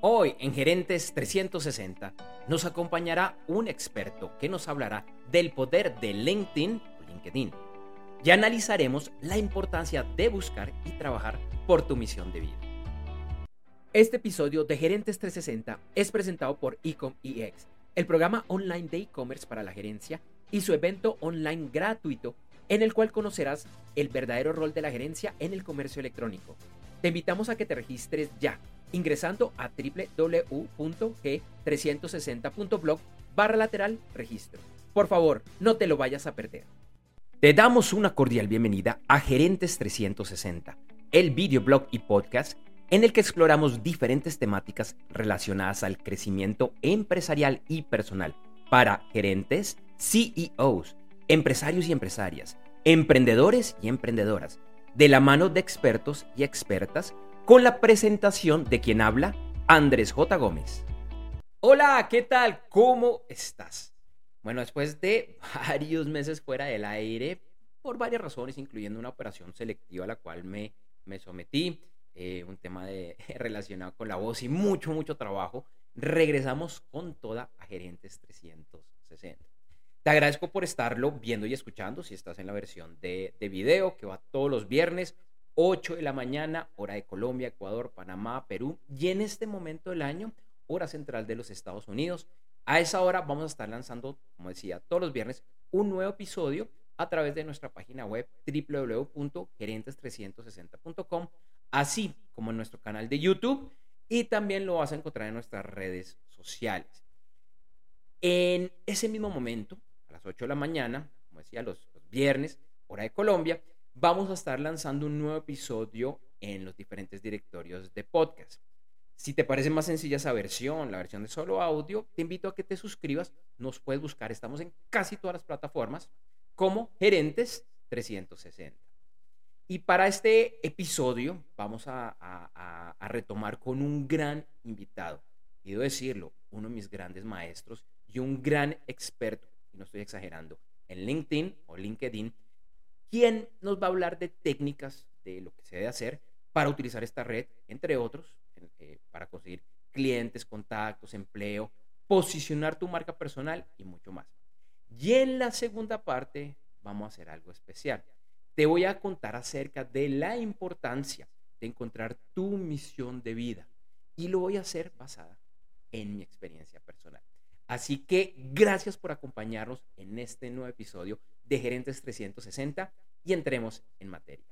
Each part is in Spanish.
Hoy en Gerentes 360 nos acompañará un experto que nos hablará del poder de LinkedIn y analizaremos la importancia de buscar y trabajar por tu misión de vida. Este episodio de Gerentes 360 es presentado por Ecom EX, el programa online de e-commerce para la gerencia y su evento online gratuito en el cual conocerás el verdadero rol de la gerencia en el comercio electrónico. Te invitamos a que te registres ya ingresando a www.g360.blog barra lateral registro. Por favor, no te lo vayas a perder. Te damos una cordial bienvenida a Gerentes 360, el videoblog y podcast en el que exploramos diferentes temáticas relacionadas al crecimiento empresarial y personal para gerentes, CEOs, empresarios y empresarias, emprendedores y emprendedoras, de la mano de expertos y expertas con la presentación de quien habla, Andrés J. Gómez. Hola, ¿qué tal? ¿Cómo estás? Bueno, después de varios meses fuera del aire, por varias razones, incluyendo una operación selectiva a la cual me, me sometí, eh, un tema de, relacionado con la voz y mucho, mucho trabajo, regresamos con toda a Gerentes 360. Te agradezco por estarlo viendo y escuchando si estás en la versión de, de video que va todos los viernes 8 de la mañana, hora de Colombia, Ecuador, Panamá, Perú y en este momento del año, hora central de los Estados Unidos. A esa hora vamos a estar lanzando, como decía, todos los viernes un nuevo episodio a través de nuestra página web www.gerentes360.com, así como en nuestro canal de YouTube y también lo vas a encontrar en nuestras redes sociales. En ese mismo momento, a las 8 de la mañana, como decía, los, los viernes, hora de Colombia, vamos a estar lanzando un nuevo episodio en los diferentes directorios de podcast. Si te parece más sencilla esa versión, la versión de solo audio, te invito a que te suscribas. Nos puedes buscar, estamos en casi todas las plataformas como Gerentes 360. Y para este episodio vamos a, retomar con un gran invitado. Quiero decirlo, uno de mis grandes maestros y un gran experto, y no estoy exagerando, en LinkedIn o LinkedIn ¿Quién nos va a hablar de técnicas de lo que se debe hacer para utilizar esta red, entre otros, eh, para conseguir clientes, contactos, empleo, posicionar tu marca personal y mucho más. Y en la segunda parte vamos a hacer algo especial. Te voy a contar acerca de la importancia de encontrar tu misión de vida y lo voy a hacer basada en mi experiencia personal. Así que gracias por acompañarnos en este nuevo episodio de Gerentes 360 y entremos en materia.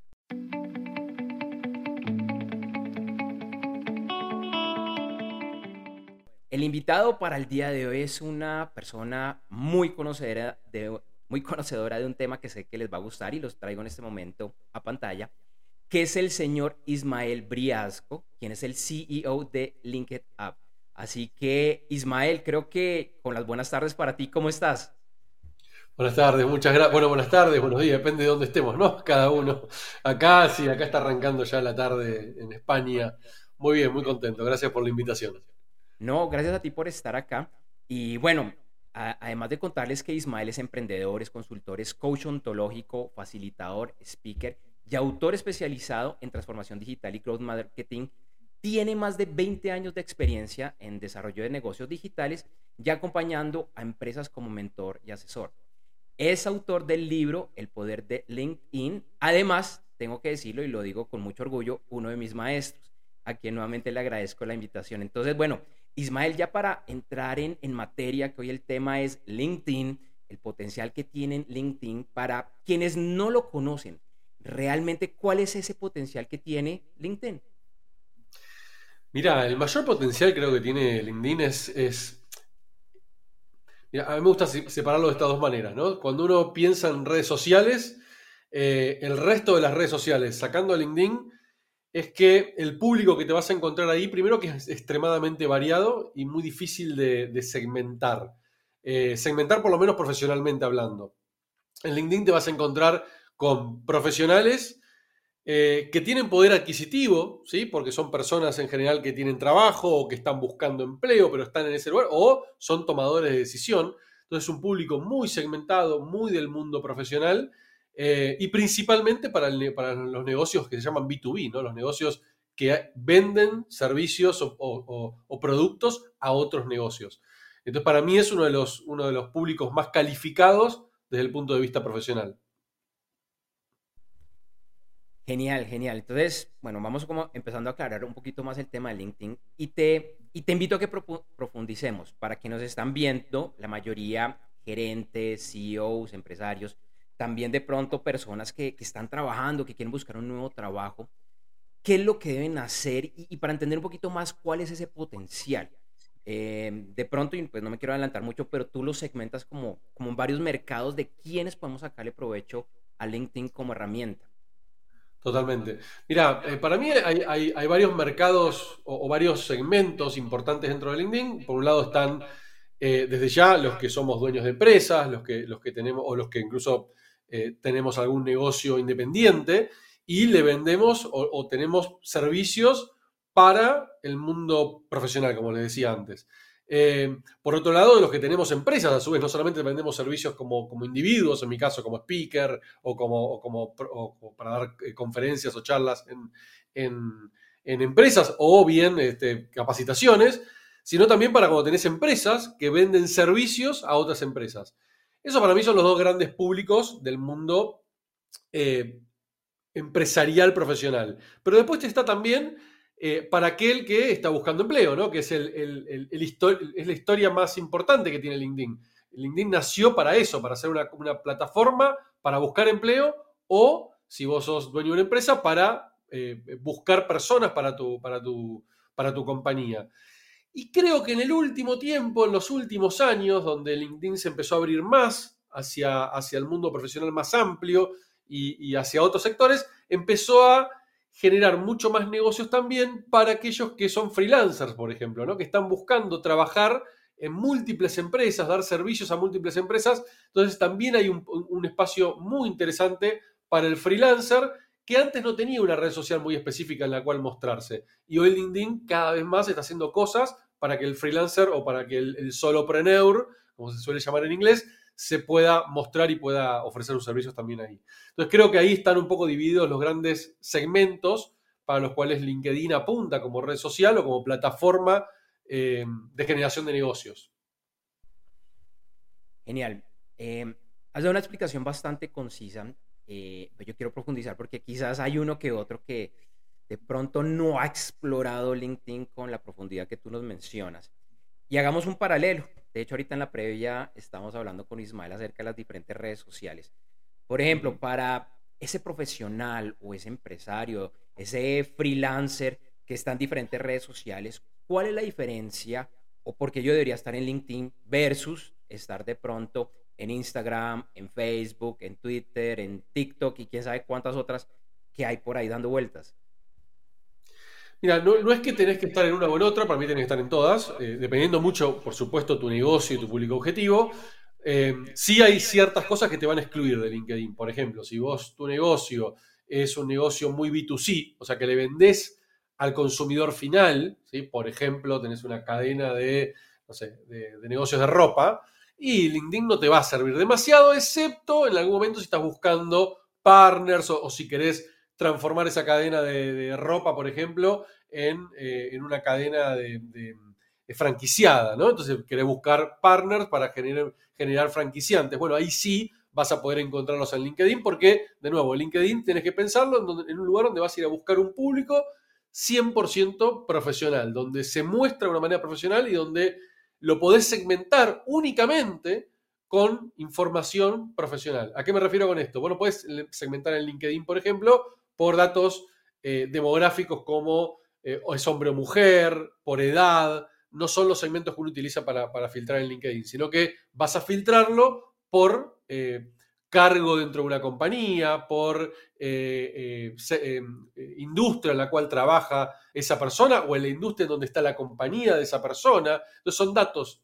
El invitado para el día de hoy es una persona muy conocedora de, muy conocedora de un tema que sé que les va a gustar y los traigo en este momento a pantalla, que es el señor Ismael Briasco, quien es el CEO de LinkedIn App. Así que, Ismael, creo que con las buenas tardes para ti, ¿cómo estás? Buenas tardes, muchas gracias. Bueno, buenas tardes, buenos días, depende de dónde estemos, ¿no? Cada uno. Acá, sí, acá está arrancando ya la tarde en España. Muy bien, muy contento. Gracias por la invitación. No, gracias a ti por estar acá. Y bueno, además de contarles que Ismael es emprendedor, es consultor, es coach ontológico, facilitador, speaker y autor especializado en transformación digital y growth marketing, tiene más de 20 años de experiencia en desarrollo de negocios digitales y acompañando a empresas como mentor y asesor. Es autor del libro El poder de LinkedIn. Además, tengo que decirlo y lo digo con mucho orgullo, uno de mis maestros, a quien nuevamente le agradezco la invitación. Entonces, bueno, Ismael, ya para entrar en, en materia, que hoy el tema es LinkedIn, el potencial que tienen LinkedIn para quienes no lo conocen, realmente, ¿cuál es ese potencial que tiene LinkedIn? Mira, el mayor potencial creo que tiene LinkedIn es, es a mí me gusta separarlo de estas dos maneras, ¿no? Cuando uno piensa en redes sociales, eh, el resto de las redes sociales, sacando LinkedIn, es que el público que te vas a encontrar ahí, primero que es extremadamente variado y muy difícil de, segmentar. Eh, segmentar por lo menos profesionalmente hablando. En LinkedIn te vas a encontrar con profesionales eh, que tienen poder adquisitivo, ¿sí? porque son personas en general que tienen trabajo o que están buscando empleo, pero están en ese lugar, o son tomadores de decisión. Entonces, un público muy segmentado, muy del mundo profesional, eh, y principalmente para, los negocios que se llaman B2B, ¿no? los negocios que venden servicios o, productos a otros negocios. Entonces, para mí es uno de, los, uno de los públicos más calificados desde el punto de vista profesional. Genial, genial. Entonces, bueno, vamos como empezando a aclarar un poquito más el tema de LinkedIn y te, y te invito a que profundicemos. Para quienes nos están viendo, la mayoría gerentes, CEOs, empresarios, también de pronto personas que, que están trabajando, que quieren buscar un nuevo trabajo, ¿qué es lo que deben hacer? Y, para entender un poquito más cuál es ese potencial. Eh, de pronto, y pues no me quiero adelantar mucho, pero tú lo segmentas como, como en varios mercados de quiénes podemos sacarle provecho a LinkedIn como herramienta. Totalmente. Mira, eh, para mí hay, varios mercados o, varios segmentos importantes dentro de LinkedIn. Por un lado están eh, desde ya los que somos dueños de empresas, los que, los que tenemos, o los que incluso eh, tenemos algún negocio independiente y le vendemos o tenemos servicios para el mundo profesional, como les decía antes. Eh, por otro lado, los que tenemos empresas, a su vez, no solamente vendemos servicios como, individuos, en mi caso como speaker o como, para dar eh, conferencias o charlas en, empresas o bien este, capacitaciones, sino también para cuando tenés empresas que venden servicios a otras empresas. Eso para mí son los dos grandes públicos del mundo eh, empresarial profesional. Pero después está también eh, para aquel que está buscando empleo, ¿no? que es, el, es la historia más importante que tiene LinkedIn. LinkedIn nació para eso, para ser una, plataforma para buscar empleo o, si vos sos dueño de una empresa, para eh, buscar personas para tu, para, tu, para tu compañía. Y creo que en el último tiempo, en los últimos años, donde LinkedIn se empezó a abrir más hacia, hacia el mundo profesional más amplio y hacia otros sectores, empezó a generar mucho más negocios también para aquellos que son freelancers, por ejemplo, ¿no? que están buscando trabajar en múltiples empresas, dar servicios a múltiples empresas. Entonces también hay un, espacio muy interesante para el freelancer que antes no tenía una red social muy específica en la cual mostrarse. Y hoy LinkedIn cada vez más está haciendo cosas para que el freelancer o para que el, el solopreneur, como se suele llamar en inglés, se pueda mostrar y pueda ofrecer sus servicios también ahí. Entonces creo que ahí están un poco divididos los grandes segmentos para los cuales LinkedIn apunta como red social o como plataforma eh, de generación de negocios. Genial. Eh, has dado una explicación bastante concisa, eh, pero yo quiero profundizar porque quizás hay uno que otro que de pronto no ha explorado LinkedIn con la profundidad que tú nos mencionas. Y hagamos un paralelo. De hecho, ahorita en la previa estamos hablando con Ismael acerca de las diferentes redes sociales. Por ejemplo, para ese profesional o ese empresario, ese freelancer que está en diferentes redes sociales, ¿cuál es la diferencia o por qué yo debería estar en LinkedIn versus estar de pronto en Instagram, en Facebook, en Twitter, en TikTok y quién sabe cuántas otras que hay por ahí dando vueltas? Mira, no, es que tenés que estar en una o en otra, para mí tenés que estar en todas, eh, dependiendo mucho, por supuesto, tu negocio y tu público objetivo. Eh, sí hay ciertas cosas que te van a excluir de LinkedIn. Por ejemplo, si vos tu negocio es un negocio muy B2C, o sea, que le vendés al consumidor final, ¿sí? por ejemplo, tenés una cadena de, no sé, de, negocios de ropa, y LinkedIn no te va a servir demasiado, excepto en algún momento si estás buscando partners o si querés transformar esa cadena de, ropa, por ejemplo, en, eh, una cadena de, franquiciada, ¿no? Entonces querés buscar partners para generar, generar franquiciantes. Bueno, ahí sí vas a poder encontrarlos en LinkedIn porque, de nuevo, LinkedIn tienes que pensarlo en, un lugar donde vas a ir a buscar un público 100% profesional, donde se muestra de una manera profesional y donde lo podés segmentar únicamente con información profesional. ¿A qué me refiero con esto? Bueno, puedes segmentar en LinkedIn, por ejemplo, por datos eh, demográficos como eh, es hombre o mujer, por edad, no son los segmentos que uno utiliza para, filtrar en LinkedIn, sino que vas a filtrarlo por eh, cargo dentro de una compañía, por industria en la cual trabaja esa persona o en la industria en donde está la compañía de esa persona. Entonces son datos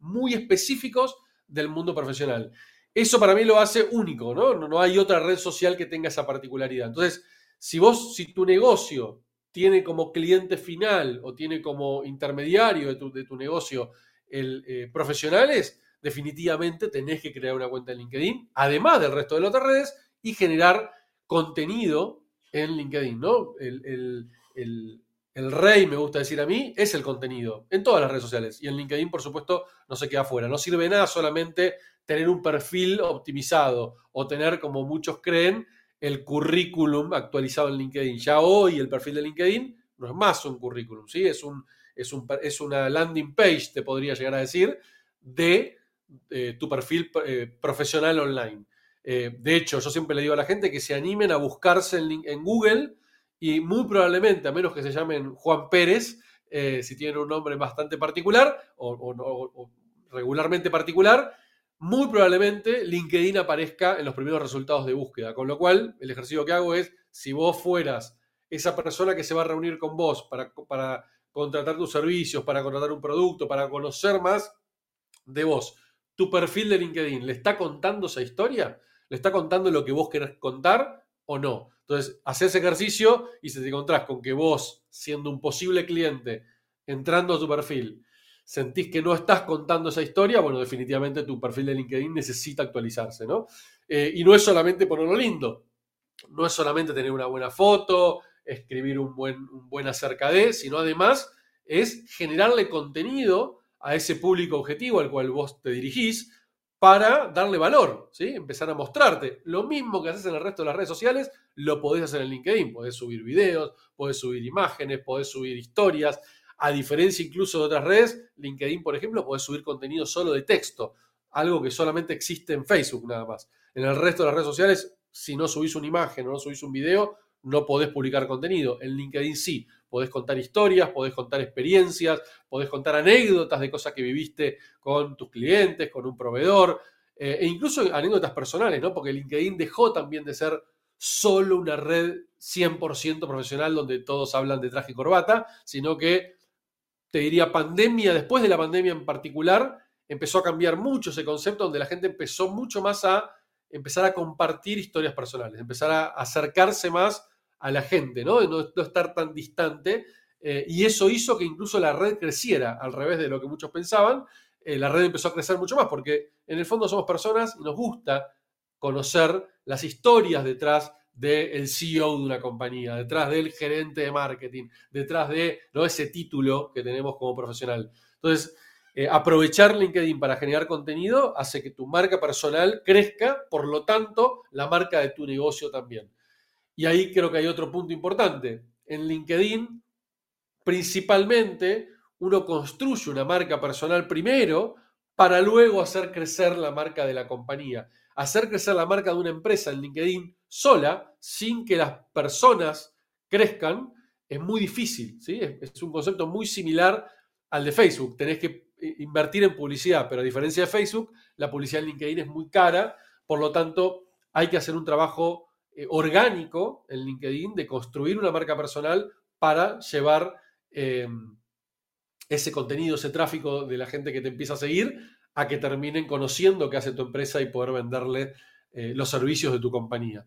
muy específicos del mundo profesional. Eso para mí lo hace único, ¿no? ¿no? hay otra red social que tenga esa particularidad. Entonces, si vos, si tu negocio tiene como cliente final o tiene como intermediario de tu, negocio el, eh, profesionales, definitivamente tenés que crear una cuenta en LinkedIn, además del resto de las otras redes, y generar contenido en LinkedIn, ¿no? El, el, rey, me gusta decir a mí, es el contenido en todas las redes sociales. Y en LinkedIn, por supuesto, no se queda fuera. No sirve nada solamente tener un perfil optimizado o tener, como muchos creen, el currículum actualizado en LinkedIn. Ya hoy el perfil de LinkedIn no es más un currículum, ¿sí? Es, un, es, un, es una landing page, te podría llegar a decir, de eh, tu perfil eh, profesional online. Eh, de hecho, yo siempre le digo a la gente que se animen a buscarse en, Google y muy probablemente, a menos que se llamen Juan Pérez, si tienen un nombre bastante particular o regularmente particular, muy probablemente LinkedIn aparezca en los primeros resultados de búsqueda. Con lo cual, el ejercicio que hago es, si vos fueras esa persona que se va a reunir con vos para, para contratar tus servicios, para contratar un producto, para conocer más de vos, tu perfil de LinkedIn, ¿le está contando esa historia? ¿Le está contando lo que vos querés contar o no? Entonces, haces ejercicio y si te encontrás con que vos, siendo un posible cliente, entrando a tu perfil, sentís que no estás contando esa historia, bueno, definitivamente tu perfil de LinkedIn necesita actualizarse, ¿no? Eh, y no es solamente ponerlo lindo, no es solamente tener una buena foto, escribir un buen, un buen acerca de, sino además es generarle contenido a ese público objetivo al cual vos te dirigís para darle valor, ¿sí? Empezar a mostrarte. Lo mismo que haces en el resto de las redes sociales, lo podés hacer en LinkedIn. Podés subir videos, podés subir imágenes, podés subir historias, a diferencia incluso de otras redes, LinkedIn, por ejemplo, puede subir contenido solo de texto, algo que solamente existe en Facebook nada más. En el resto de las redes sociales, si no subís una imagen o no subís un video, no podés publicar contenido. En LinkedIn sí, podés contar historias, podés contar experiencias, podés contar anécdotas de cosas que viviste con tus clientes, con un proveedor, eh, e incluso anécdotas personales, ¿no? Porque LinkedIn dejó también de ser solo una red 100% profesional donde todos hablan de traje y corbata, sino que te diría pandemia, después de la pandemia en particular, empezó a cambiar mucho ese concepto donde la gente empezó mucho más a empezar a compartir historias personales, empezar a acercarse más a la gente, ¿no? De no, estar tan distante. Eh, y eso hizo que incluso la red creciera, al revés de lo que muchos pensaban. Eh, la red empezó a crecer mucho más porque en el fondo somos personas y nos gusta conocer las historias detrás del CEO de una compañía, detrás del gerente de marketing, detrás de ¿no? ese título que tenemos como profesional. Entonces, eh, aprovechar LinkedIn para generar contenido hace que tu marca personal crezca, por lo tanto, la marca de tu negocio también. Y ahí creo que hay otro punto importante. En LinkedIn, principalmente, uno construye una marca personal primero para luego hacer crecer la marca de la compañía hacer crecer la marca de una empresa en LinkedIn sola, sin que las personas crezcan, es muy difícil. ¿sí? Es, un concepto muy similar al de Facebook. Tenés que eh, invertir en publicidad, pero a diferencia de Facebook, la publicidad en LinkedIn es muy cara, por lo tanto, hay que hacer un trabajo eh, orgánico en LinkedIn de construir una marca personal para llevar em, ese contenido, ese tráfico de la gente que te empieza a seguir a que terminen conociendo qué hace tu empresa y poder venderle eh, los servicios de tu compañía.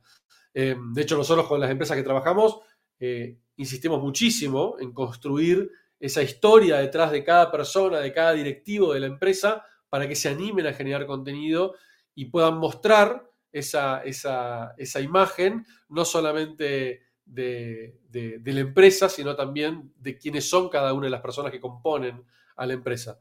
Eh, de hecho, nosotros con las empresas que trabajamos eh, insistimos muchísimo en construir esa historia detrás de cada persona, de cada directivo de la empresa, para que se animen a generar contenido y puedan mostrar esa, esa, imagen, no solamente de, de, la empresa, sino también de quiénes son cada una de las personas que componen a la empresa.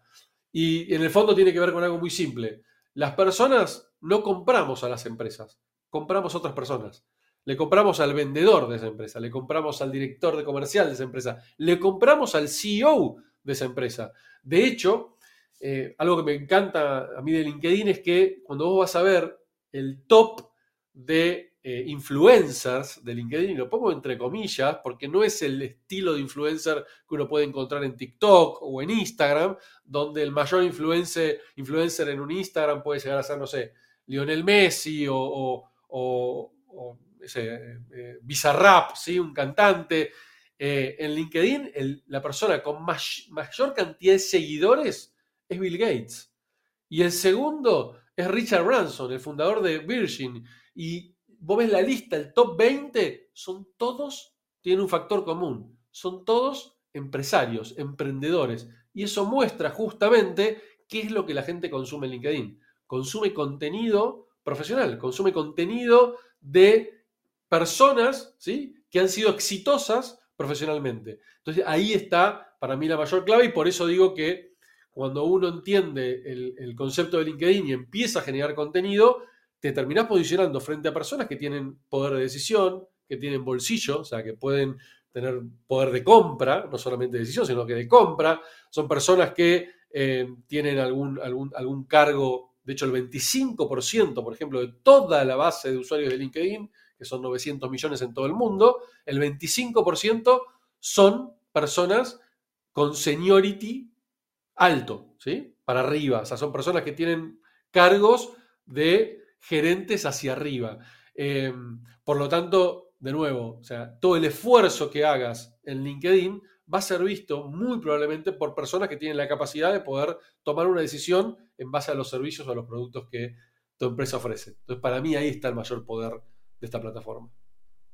Y en el fondo tiene que ver con algo muy simple. Las personas no compramos a las empresas, compramos a otras personas. Le compramos al vendedor de esa empresa, le compramos al director de comercial de esa empresa, le compramos al CEO de esa empresa. De hecho, eh, algo que me encanta a mí de LinkedIn es que cuando vos vas a ver el top de eh, influencers de LinkedIn, y lo pongo entre comillas, porque no es el estilo de influencer que uno puede encontrar en TikTok o en Instagram, donde el mayor influencer, influencer en un Instagram puede llegar a ser, no sé, Lionel Messi o, o, eh, Bizarrap, ¿sí? un cantante. Eh, en LinkedIn, la persona con mayor cantidad de seguidores es Bill Gates. Y el segundo es Richard Branson, el fundador de Virgin. Y vos ves la lista, el top 20, son todos, tienen un factor común, son todos empresarios, emprendedores. Y eso muestra justamente qué es lo que la gente consume en LinkedIn. Consume contenido profesional, consume contenido de personas ¿sí? que han sido exitosas profesionalmente. Entonces ahí está para mí la mayor clave y por eso digo que cuando uno entiende el, concepto de LinkedIn y empieza a generar contenido, te terminás posicionando frente a personas que tienen poder de decisión, que tienen bolsillo, o sea, que pueden tener poder de compra, no solamente de decisión, sino que de compra. Son personas que eh, tienen algún, algún, algún cargo, de hecho el 25%, por ejemplo, de toda la base de usuarios de LinkedIn, que son 900 millones en todo el mundo, el 25% son personas con seniority alto, ¿sí? Para arriba, o sea, son personas que tienen cargos de gerentes hacia arriba. Em, por lo tanto, de nuevo, o sea, todo el esfuerzo que hagas en LinkedIn va a ser visto muy probablemente por personas que tienen la capacidad de poder tomar una decisión en base a los servicios o a los productos que tu empresa ofrece. Entonces, para mí ahí está el mayor poder de esta plataforma.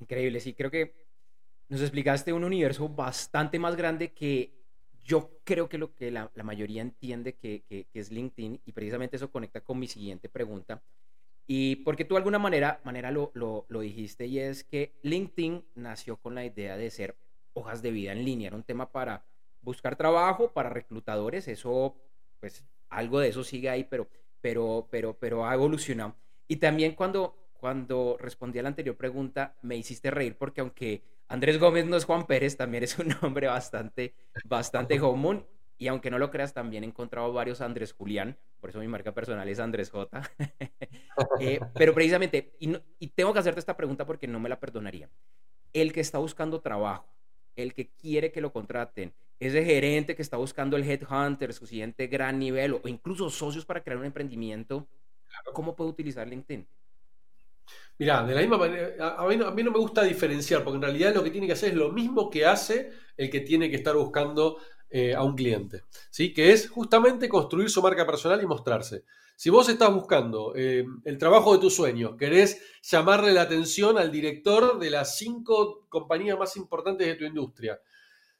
Increíble, sí, creo que nos explicaste un universo bastante más grande que yo creo que lo que la, mayoría entiende que, que, es LinkedIn y precisamente eso conecta con mi siguiente pregunta. Y porque tú de alguna manera, manera lo, lo, lo dijiste y es que LinkedIn nació con la idea de ser hojas de vida en línea, era un tema para buscar trabajo, para reclutadores, eso pues algo de eso sigue ahí, pero, pero, pero, pero ha evolucionado. Y también cuando cuando respondí a la anterior pregunta, me hiciste reír porque aunque Andrés Gómez no es Juan Pérez, también es un nombre bastante, bastante común. Y aunque no lo creas, también he encontrado varios Andrés Julián, por eso mi marca personal es Andrés J. Eh, pero precisamente, y, y tengo que hacerte esta pregunta porque no me la perdonaría. El que está buscando trabajo, el que quiere que lo contraten, ese gerente que está buscando el headhunter, su siguiente gran nivel, o incluso socios para crear un emprendimiento, ¿cómo puede utilizar LinkedIn? Mirá, de la misma manera, a mí, no, me gusta diferenciar, porque en realidad lo que tiene que hacer es lo mismo que hace el que tiene que estar buscando eh, a un cliente, ¿sí? que es justamente construir su marca personal y mostrarse. Si vos estás buscando eh, el trabajo de tus sueños, querés llamarle la atención al director de las cinco compañías más importantes de tu industria,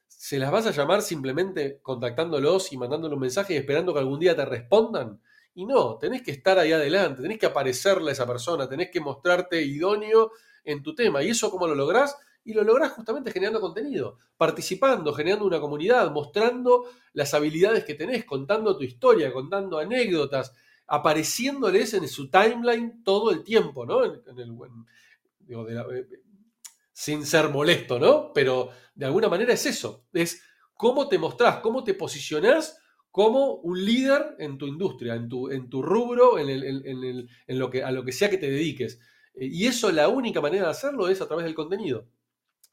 ¿se las vas a llamar simplemente contactándolos y mandándoles un mensaje y esperando que algún día te respondan? Y no, tenés que estar ahí adelante, tenés que aparecerle a esa persona, tenés que mostrarte idóneo en tu tema. ¿Y eso cómo lo lográs? Y lo lográs justamente generando contenido, participando, generando una comunidad, mostrando las habilidades que tenés, contando tu historia, contando anécdotas, apareciéndoles en su timeline todo el tiempo, ¿no? En, el, digo, eh, sin ser molesto, ¿no? Pero de alguna manera es eso, es cómo te mostrás, cómo te posicionás como un líder en tu industria, en tu, rubro, en, lo que, a lo que sea que te dediques. Eh, y eso, la única manera de hacerlo es a través del contenido.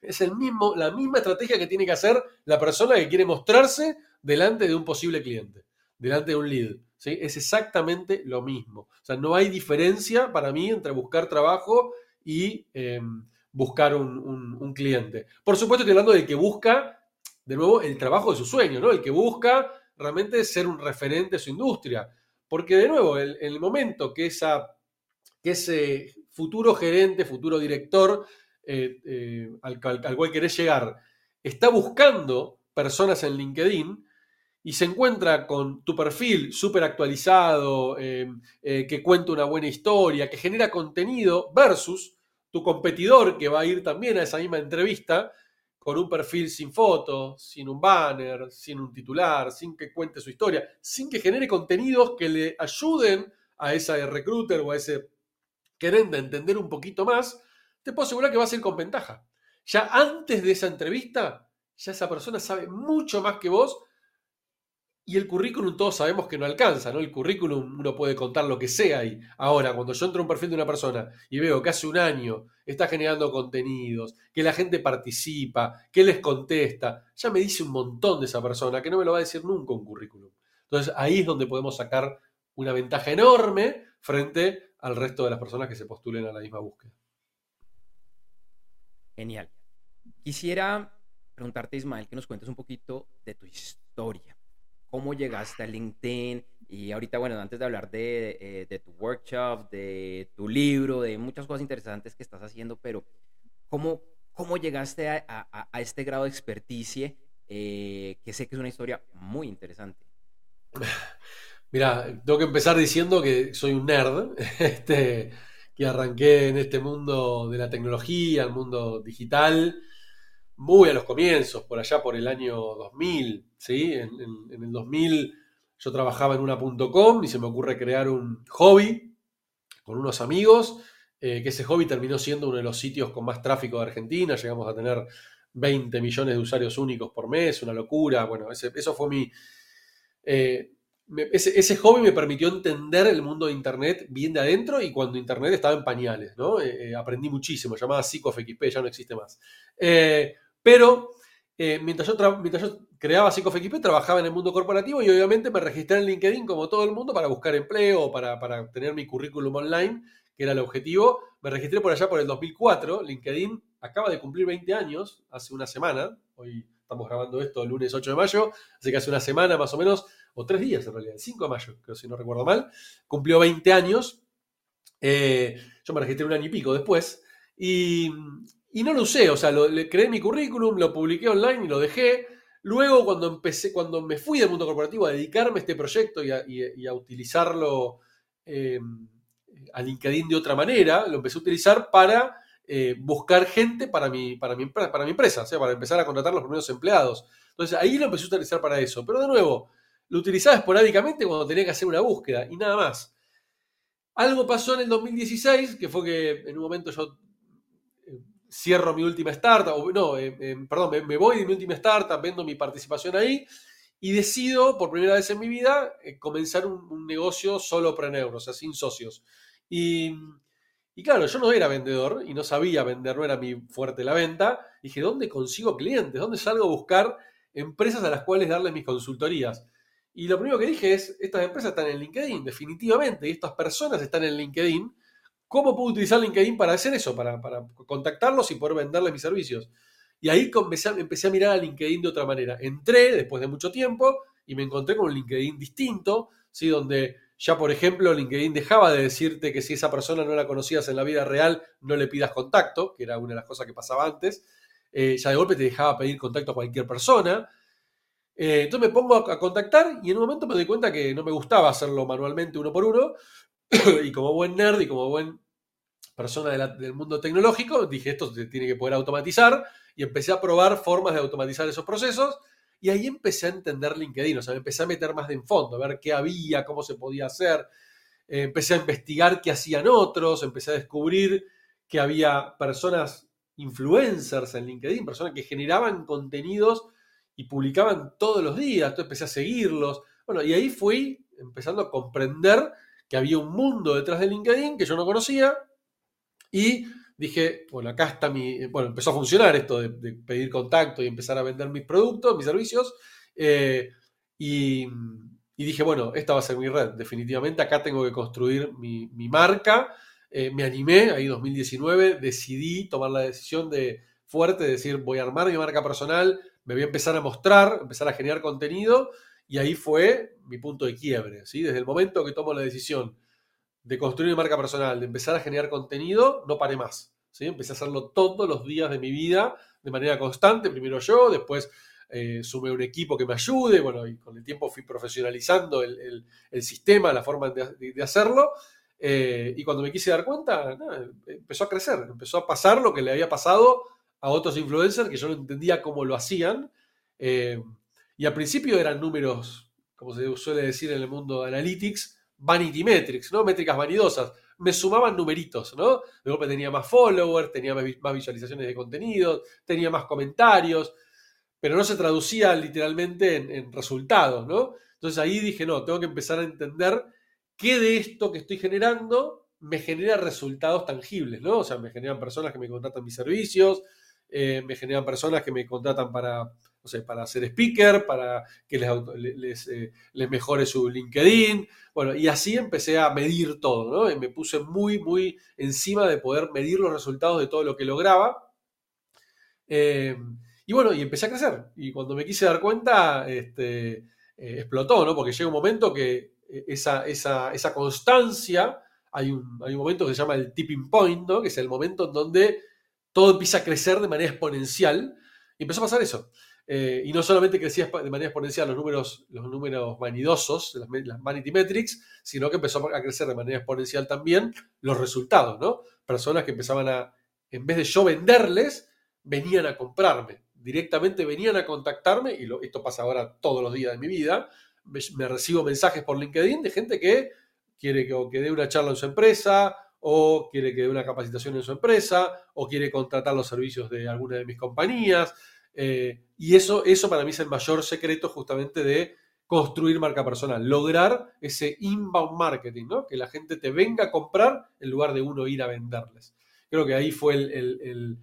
Es el mismo, la misma estrategia que tiene que hacer la persona que quiere mostrarse delante de un posible cliente, delante de un lead. ¿sí? Es exactamente lo mismo. O sea, no hay diferencia para mí entre buscar trabajo y em, buscar un, un, cliente. Por supuesto, estoy hablando del que busca, de nuevo, el trabajo de su sueño, ¿no? El que busca realmente ser un referente de su industria. Porque de nuevo, en el, momento que, esa, que ese futuro gerente, futuro director eh, eh, al, cual querés llegar, está buscando personas en LinkedIn y se encuentra con tu perfil súper actualizado, eh, que cuenta una buena historia, que genera contenido, versus tu competidor que va a ir también a esa misma entrevista con un perfil sin foto, sin un banner, sin un titular, sin que cuente su historia, sin que genere contenidos que le ayuden a ese recruiter o a ese querente a entender un poquito más, te puedo asegurar que va a ser con ventaja. Ya antes de esa entrevista, ya esa persona sabe mucho más que vos y el currículum todos sabemos que no alcanza, ¿no? El currículum uno puede contar lo que sea ahí. Ahora, cuando yo entro a un perfil de una persona y veo que hace un año está generando contenidos, que la gente participa, que les contesta, ya me dice un montón de esa persona que no me lo va a decir nunca un currículum. Entonces ahí es donde podemos sacar una ventaja enorme frente al resto de las personas que se postulen a la misma búsqueda. Genial. Quisiera preguntarte, Ismael, que nos cuentes un poquito de tu historia. ¿Cómo llegaste a LinkedIn? Y ahorita, bueno, antes de hablar de, eh, de tu workshop, de tu libro, de muchas cosas interesantes que estás haciendo, pero ¿cómo, cómo llegaste a, a, a este grado de experticia? Eh, que sé que es una historia muy interesante. Mira, tengo que empezar diciendo que soy un nerd, este, que arranqué en este mundo de la tecnología, el mundo digital, muy a los comienzos, por allá por el año 2000, ¿sí? En, el 2000 yo trabajaba en una .com y se me ocurre crear un hobby con unos amigos, eh, que ese hobby terminó siendo uno de los sitios con más tráfico de Argentina, llegamos a tener 20 millones de usuarios únicos por mes, una locura, bueno, eso fue mi... Eh, ese, hobby me permitió entender el mundo de Internet bien de adentro y cuando Internet estaba en pañales, ¿no? Eh, aprendí muchísimo, llamaba PsicoFXP, ya no existe más. Pero eh, mientras, yo mientras yo creaba PsicoFXP, trabajaba en el mundo corporativo y obviamente me registré en LinkedIn como todo el mundo para buscar empleo, para, para tener mi currículum online, que era el objetivo. Me registré por allá por el 2004. LinkedIn acaba de cumplir 20 años, hace una semana. Hoy estamos grabando esto el lunes 8 de mayo, así que hace una semana más o menos, o tres días en realidad, el 5 de mayo, creo si no recuerdo mal. Cumplió 20 años. Eh, yo me registré un año y pico después. Y, y no lo usé, o sea, le creé mi currículum, lo publiqué online y lo dejé. Luego, cuando empecé, cuando me fui del mundo corporativo a dedicarme a este proyecto y a, utilizarlo eh, a LinkedIn de otra manera, lo empecé a utilizar para eh, buscar gente para mi, para, mi, para mi empresa, o sea, para empezar a contratar los primeros empleados. Entonces, ahí lo empecé a utilizar para eso. Pero de nuevo, lo utilizaba esporádicamente cuando tenía que hacer una búsqueda y nada más. Algo pasó en el 2016, que fue que en un momento yo cierro mi última startup, no, eh, eh, perdón, me, voy de mi última startup, vendo mi participación ahí y decido por primera vez en mi vida eh, comenzar un, negocio solo preneur, o sea, sin socios. Y, y, claro, yo no era vendedor y no sabía vender, no era mi fuerte la venta. Dije, ¿dónde consigo clientes? ¿Dónde salgo a buscar empresas a las cuales darles mis consultorías? Y lo primero que dije es, estas empresas están en LinkedIn, definitivamente, y estas personas están en LinkedIn ¿Cómo puedo utilizar LinkedIn para hacer eso? Para, contactarlos y poder venderles mis servicios. Y ahí empecé, a mirar a LinkedIn de otra manera. Entré después de mucho tiempo y me encontré con un LinkedIn distinto, ¿sí? donde ya, por ejemplo, LinkedIn dejaba de decirte que si esa persona no la conocías en la vida real, no le pidas contacto, que era una de las cosas que pasaba antes. Eh, ya de golpe te dejaba pedir contacto a cualquier persona. Eh, entonces me pongo a, contactar y en un momento me doy cuenta que no me gustaba hacerlo manualmente uno por uno, y como buen nerd y como buen persona del mundo tecnológico, dije, esto se tiene que poder automatizar y empecé a probar formas de automatizar esos procesos y ahí empecé a entender LinkedIn, o sea, me empecé a meter más de en fondo, a ver qué había, cómo se podía hacer, eh, empecé a investigar qué hacían otros, empecé a descubrir que había personas influencers en LinkedIn, personas que generaban contenidos y publicaban todos los días, entonces empecé a seguirlos, bueno, y ahí fui empezando a comprender que había un mundo detrás de LinkedIn que yo no conocía y dije, bueno, acá está mi, bueno, empezó a funcionar esto de, pedir contacto y empezar a vender mis productos, mis servicios, eh, y, dije, bueno, esta va a ser mi red, definitivamente acá tengo que construir mi, marca, eh, me animé, ahí 2019, decidí tomar la decisión de fuerte, de decir, voy a armar mi marca personal, me voy a empezar a mostrar, empezar a generar contenido, y ahí fue mi punto de quiebre. ¿sí? Desde el momento que tomo la decisión de construir mi marca personal, de empezar a generar contenido, no paré más. ¿sí? Empecé a hacerlo todos los días de mi vida de manera constante. Primero yo, después eh, sumé un equipo que me ayude. Bueno, y con el tiempo fui profesionalizando el, sistema, la forma de, hacerlo. Eh, y cuando me quise dar cuenta, empezó a crecer, empezó a pasar lo que le había pasado a otros influencers que yo no entendía cómo lo hacían. Eh, y al principio eran números, como se suele decir en el mundo de analytics, vanity metrics, ¿no? Métricas vanidosas. Me sumaban numeritos, ¿no? De golpe tenía más followers, tenía más visualizaciones de contenido, tenía más comentarios, pero no se traducía literalmente en, resultados, ¿no? Entonces ahí dije, no, tengo que empezar a entender qué de esto que estoy generando me genera resultados tangibles, ¿no? O sea, me generan personas que me contratan mis servicios, eh, me generan personas que me contratan para para ser speaker, para que les, eh, les, mejore su LinkedIn. Bueno, y así empecé a medir todo, ¿no? Me puse muy, muy encima de poder medir los resultados de todo lo que lograba. Eh, y bueno, y empecé a crecer. Y cuando me quise dar cuenta, este, eh, explotó, ¿no? Porque llega un momento que esa, esa, esa constancia, hay un, hay un, momento que se llama el tipping point, ¿no? Que es el momento en donde todo empieza a crecer de manera exponencial. Y empezó a pasar eso. Eh, y no solamente crecía de manera exponencial los números, los números vanidosos, las, las, vanity metrics, sino que empezó a crecer de manera exponencial también los resultados, ¿no? Personas que empezaban a, en vez de yo venderles, venían a comprarme. Directamente venían a contactarme, y esto pasa ahora todos los días de mi vida. Me, recibo mensajes por LinkedIn de gente que quiere que, que dé una charla en su empresa, o quiere que dé una capacitación en su empresa, o quiere contratar los servicios de alguna de mis compañías. Eh, y eso, eso para mí es el mayor secreto justamente de construir marca personal, lograr ese inbound marketing, ¿no? que la gente te venga a comprar en lugar de uno ir a venderles. Creo que ahí fue el,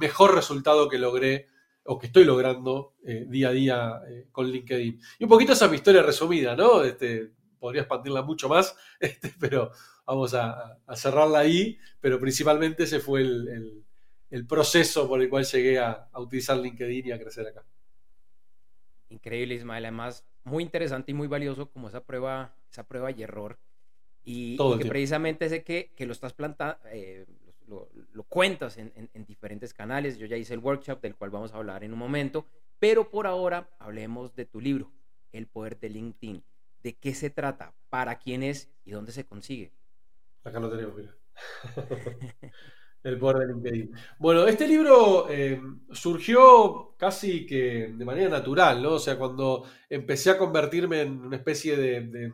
mejor resultado que logré o que estoy logrando eh, día a día eh, con LinkedIn. Y un poquito esa es mi historia resumida, ¿no? Este, podría expandirla mucho más, este, pero vamos a, cerrarla ahí, pero principalmente ese fue el, el proceso por el cual llegué a, utilizar LinkedIn y a crecer acá. Increíble, Ismael. Además, muy interesante y muy valioso como esa prueba, esa prueba y error. Y, que precisamente sé que, que lo estás plantando, eh, lo, cuentas en, en, diferentes canales. Yo ya hice el workshop del cual vamos a hablar en un momento. Pero por ahora hablemos de tu libro, El Poder de LinkedIn. ¿De qué se trata? ¿Para quién es? ¿Y dónde se consigue? Acá lo tenemos, mira. El poder de LinkedIn. Bueno, este libro eh, surgió casi que de manera natural, ¿no? O sea, cuando empecé a convertirme en una especie de,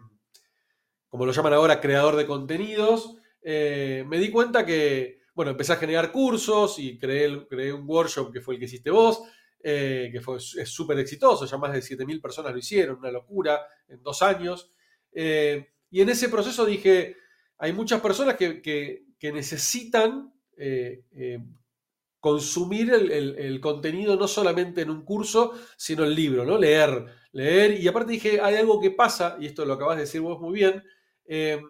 como lo llaman ahora, creador de contenidos, eh, me di cuenta que, bueno, empecé a generar cursos y creé, creé un workshop que fue el que hiciste vos, eh, que fue, es súper exitoso, ya más de 7.000 personas lo hicieron, una locura, en dos años. y en ese proceso dije, hay muchas personas que, que necesitan eh, eh, consumir el, contenido no solamente en un curso, sino el libro, ¿no? Leer, leer. Y aparte dije, hay algo que pasa, y esto lo acabas de decir vos muy bien, eh,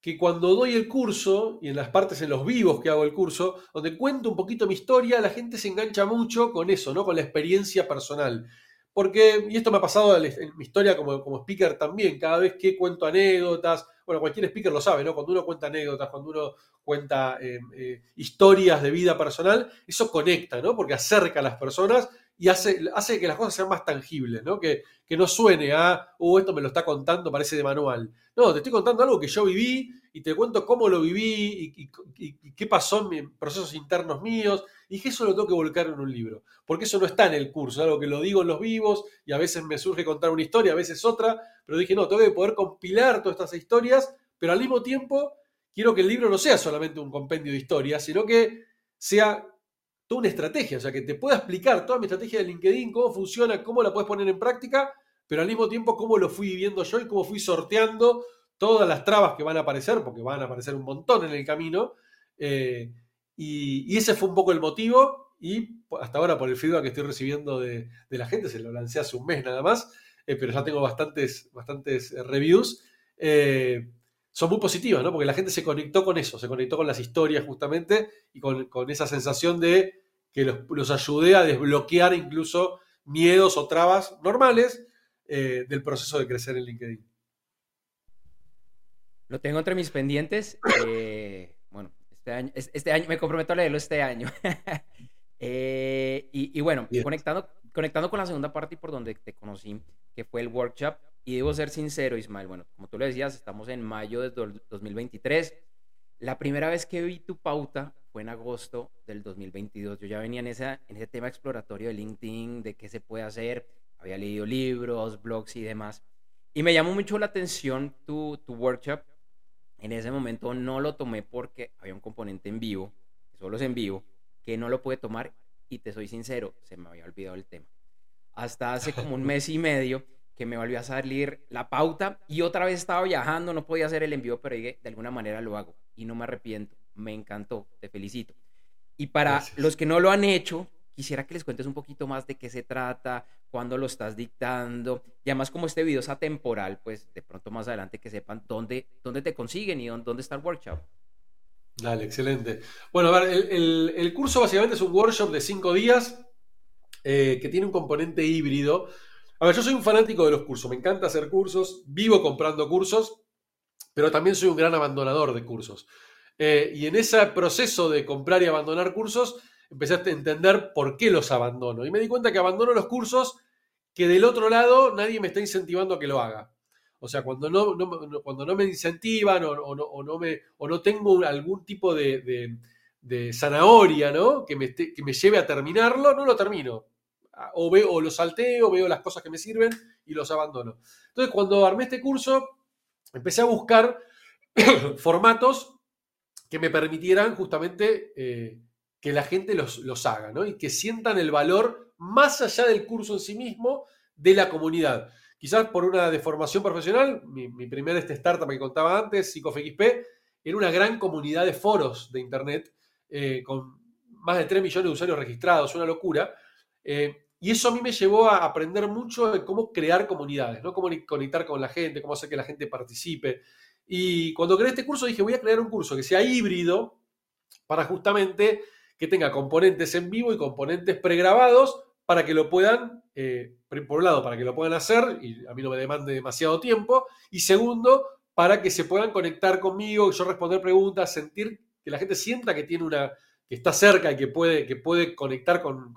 que cuando doy el curso, y en las partes, en los vivos que hago el curso, donde cuento un poquito mi historia, la gente se engancha mucho con eso, ¿no? Con la experiencia personal. Porque, y esto me ha pasado en mi historia como, como speaker también, cada vez que cuento anécdotas, bueno, cualquier speaker lo sabe, ¿no? Cuando uno cuenta anécdotas, cuando uno cuenta eh, eh, historias de vida personal, eso conecta, ¿no? Porque acerca a las personas y hace, hace que las cosas sean más tangibles, ¿no? Que, que no suene a, oh, esto me lo está contando, parece de manual. No, te estoy contando algo que yo viví y te cuento cómo lo viví y, qué pasó en procesos internos míos. Y dije, eso lo tengo que volcar en un libro, porque eso no está en el curso, es algo que lo digo en los vivos y a veces me surge contar una historia, a veces otra, pero dije, no, tengo que poder compilar todas estas historias, pero al mismo tiempo quiero que el libro no sea solamente un compendio de historias, sino que sea una estrategia, o sea, que te pueda explicar toda mi estrategia de LinkedIn, cómo funciona, cómo la puedes poner en práctica, pero al mismo tiempo cómo lo fui viviendo yo y cómo fui sorteando todas las trabas que van a aparecer, porque van a aparecer un montón en el camino. Eh, y, ese fue un poco el motivo y hasta ahora por el feedback que estoy recibiendo de, la gente, se lo lancé hace un mes nada más, eh, pero ya tengo bastantes, bastantes eh, reviews son muy positivas, ¿no? Porque la gente se conectó con eso, se conectó con las historias justamente y con, esa sensación de que los, ayudé a desbloquear incluso miedos o trabas normales eh, del proceso de crecer en LinkedIn. Lo tengo entre mis pendientes. Eh, bueno, este año, este año me comprometo a leerlo este año. Eh, y, bueno, conectando, conectando con la segunda parte y por donde te conocí, que fue el workshop, y debo ser sincero, Ismael, bueno, como tú lo decías, estamos en mayo de 2023. La primera vez que vi tu pauta fue en agosto del 2022. Yo ya venía en, esa, en ese tema exploratorio de LinkedIn, de qué se puede hacer. Había leído libros, blogs y demás. Y me llamó mucho la atención tu, tu workshop. En ese momento no lo tomé porque había un componente en vivo, solo es en vivo, que no lo pude tomar. Y te soy sincero, se me había olvidado el tema. Hasta hace como un mes y medio que me volvió a salir la pauta y otra vez estaba viajando, no podía hacer el envío, pero dije, de alguna manera lo hago y no me arrepiento, me encantó, te felicito. Y para los que no lo han hecho, quisiera que les cuentes un poquito más de qué se trata, cuándo lo estás dictando, y además como este video es atemporal, pues de pronto más adelante que sepan dónde, dónde te consiguen y dónde, está el workshop. Dale, excelente. Bueno, a ver, el, el curso básicamente es un workshop de cinco días eh, que tiene un componente híbrido. A ver, yo soy un fanático de los cursos, me encanta hacer cursos, vivo comprando cursos, pero también soy un gran abandonador de cursos. Eh, y en ese proceso de comprar y abandonar cursos, empecé a entender por qué los abandono. Y me di cuenta que abandono los cursos que del otro lado nadie me está incentivando a que lo haga. O sea, cuando no, cuando no me incentivan o, no, me, o no tengo algún tipo de, zanahoria ¿no? que, me que me lleve a terminarlo, no lo termino. Ah, o, veo, o lo salteo, veo las cosas que me sirven y los abandono. Entonces, cuando armé este curso, empecé a buscar formatos que me permitieran justamente eh, que la gente los, los haga, ¿no? Y que sientan el valor más allá del curso en sí mismo de la comunidad. Quizás por una deformación profesional, mi, primer este startup que contaba antes, PsicoFXP, era una gran comunidad de foros de Internet eh, con más de 3 millones de usuarios registrados, una locura. Eh, y eso a mí me llevó a aprender mucho de cómo crear comunidades, ¿no? Cómo conectar con la gente, cómo hacer que la gente participe. Y cuando creé este curso dije, voy a crear un curso que sea híbrido para justamente que tenga componentes en vivo y componentes pregrabados para que lo puedan, eh, por un lado, para que lo puedan hacer y a mí no me demande demasiado tiempo, y segundo, para que se puedan conectar conmigo, yo responder preguntas, sentir que la gente sienta que tiene una, que está cerca y que puede, que puede conectar con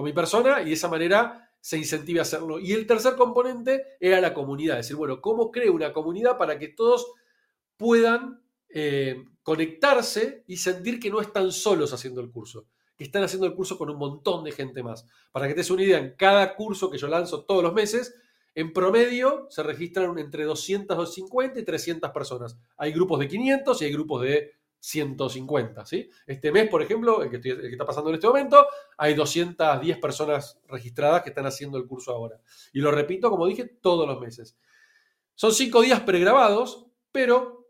con mi persona y de esa manera se incentive a hacerlo. Y el tercer componente era la comunidad, es decir, bueno, ¿cómo creo una comunidad para que todos puedan eh, conectarse y sentir que no están solos haciendo el curso? que están haciendo el curso con un montón de gente más. Para que te des una idea, en cada curso que yo lanzo todos los meses, en promedio se registran entre 250 y 300 personas. Hay grupos de 500 y hay grupos de 150. ¿sí? Este mes, por ejemplo, el que, está pasando en este momento, hay 210 personas registradas que están haciendo el curso ahora. Y lo repito, como dije, todos los meses. Son cinco días pregrabados, pero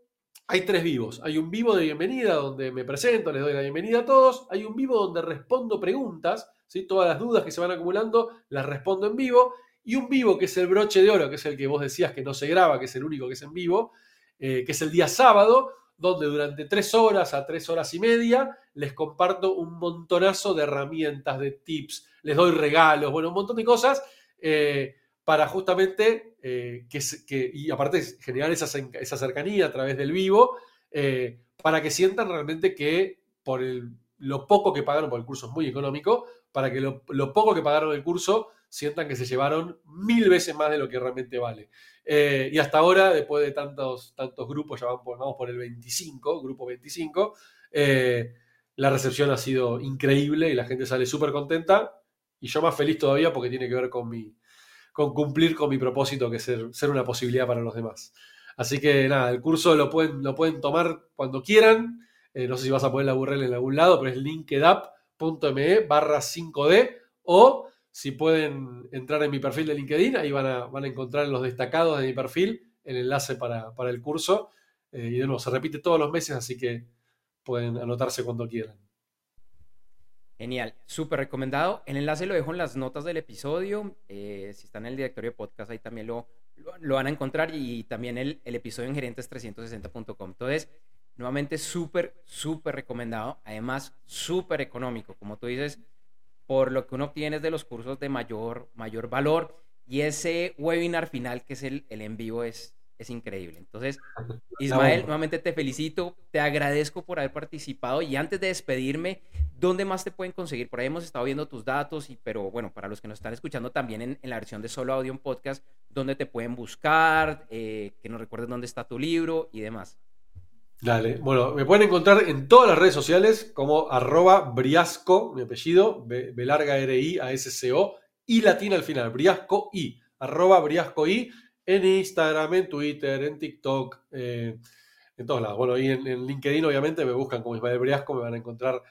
hay tres vivos. Hay un vivo de bienvenida donde me presento, les doy la bienvenida a todos. Hay un vivo donde respondo preguntas, ¿sí? todas las dudas que se van acumulando las respondo en vivo. Y un vivo que es el broche de oro, que es el que vos decías que no se graba, que es el único que es en vivo, eh, que es el día sábado, donde durante tres horas a tres horas y media les comparto un montonazo de herramientas, de tips, les doy regalos, bueno, un montón de cosas eh, para justamente eh, que, y aparte generar esa, esa, cercanía a través del vivo, eh, para que sientan realmente que por lo poco que pagaron, por el curso es muy económico, para que lo poco que pagaron el curso sientan que se llevaron mil veces más de lo que realmente vale. Eh, y hasta ahora, después de tantos, tantos grupos, ya vamos por, el 25, grupo 25, eh, la recepción ha sido increíble y la gente sale súper contenta. Y yo más feliz todavía porque tiene que ver con, mi, con cumplir con mi propósito, que es ser, ser una posibilidad para los demás. Así que nada, el curso lo pueden, lo pueden tomar cuando quieran. Eh, no sé si vas a poner la URL en algún lado, pero es linkedup.me barra 5D o si pueden entrar en mi perfil de LinkedIn, ahí van a, van a encontrar en los destacados de mi perfil el enlace para, el curso. Eh, y de nuevo, se repite todos los meses, así que pueden anotarse cuando quieran. Genial, súper recomendado. El enlace lo dejo en las notas del episodio. Eh, si están en el directorio de podcast, ahí también lo, lo, van a encontrar y también el, el episodio en gerentes360.com. Entonces, nuevamente súper, súper recomendado. Además, súper económico. Como tú dices, por lo que uno obtiene de los cursos de mayor, mayor valor y ese webinar final que es el, el en vivo es, es increíble. Entonces, Ismael, nuevamente te felicito, te agradezco por haber participado y antes de despedirme, ¿dónde más te pueden conseguir? Por ahí hemos estado viendo tus datos, y, pero bueno, para los que nos están escuchando también en, en la versión de solo audio en podcast, ¿dónde te pueden buscar? Eh, que nos recuerden dónde está tu libro y demás. Dale, bueno, me pueden encontrar en todas las redes sociales como arroba briasco, mi apellido, B, larga R I A S C O, y latina al final, briasco I, arroba briasco I, en Instagram, en Twitter, en TikTok, eh, en todos lados. Bueno, y en, en, LinkedIn obviamente me buscan como Ismael Briasco, me van a encontrar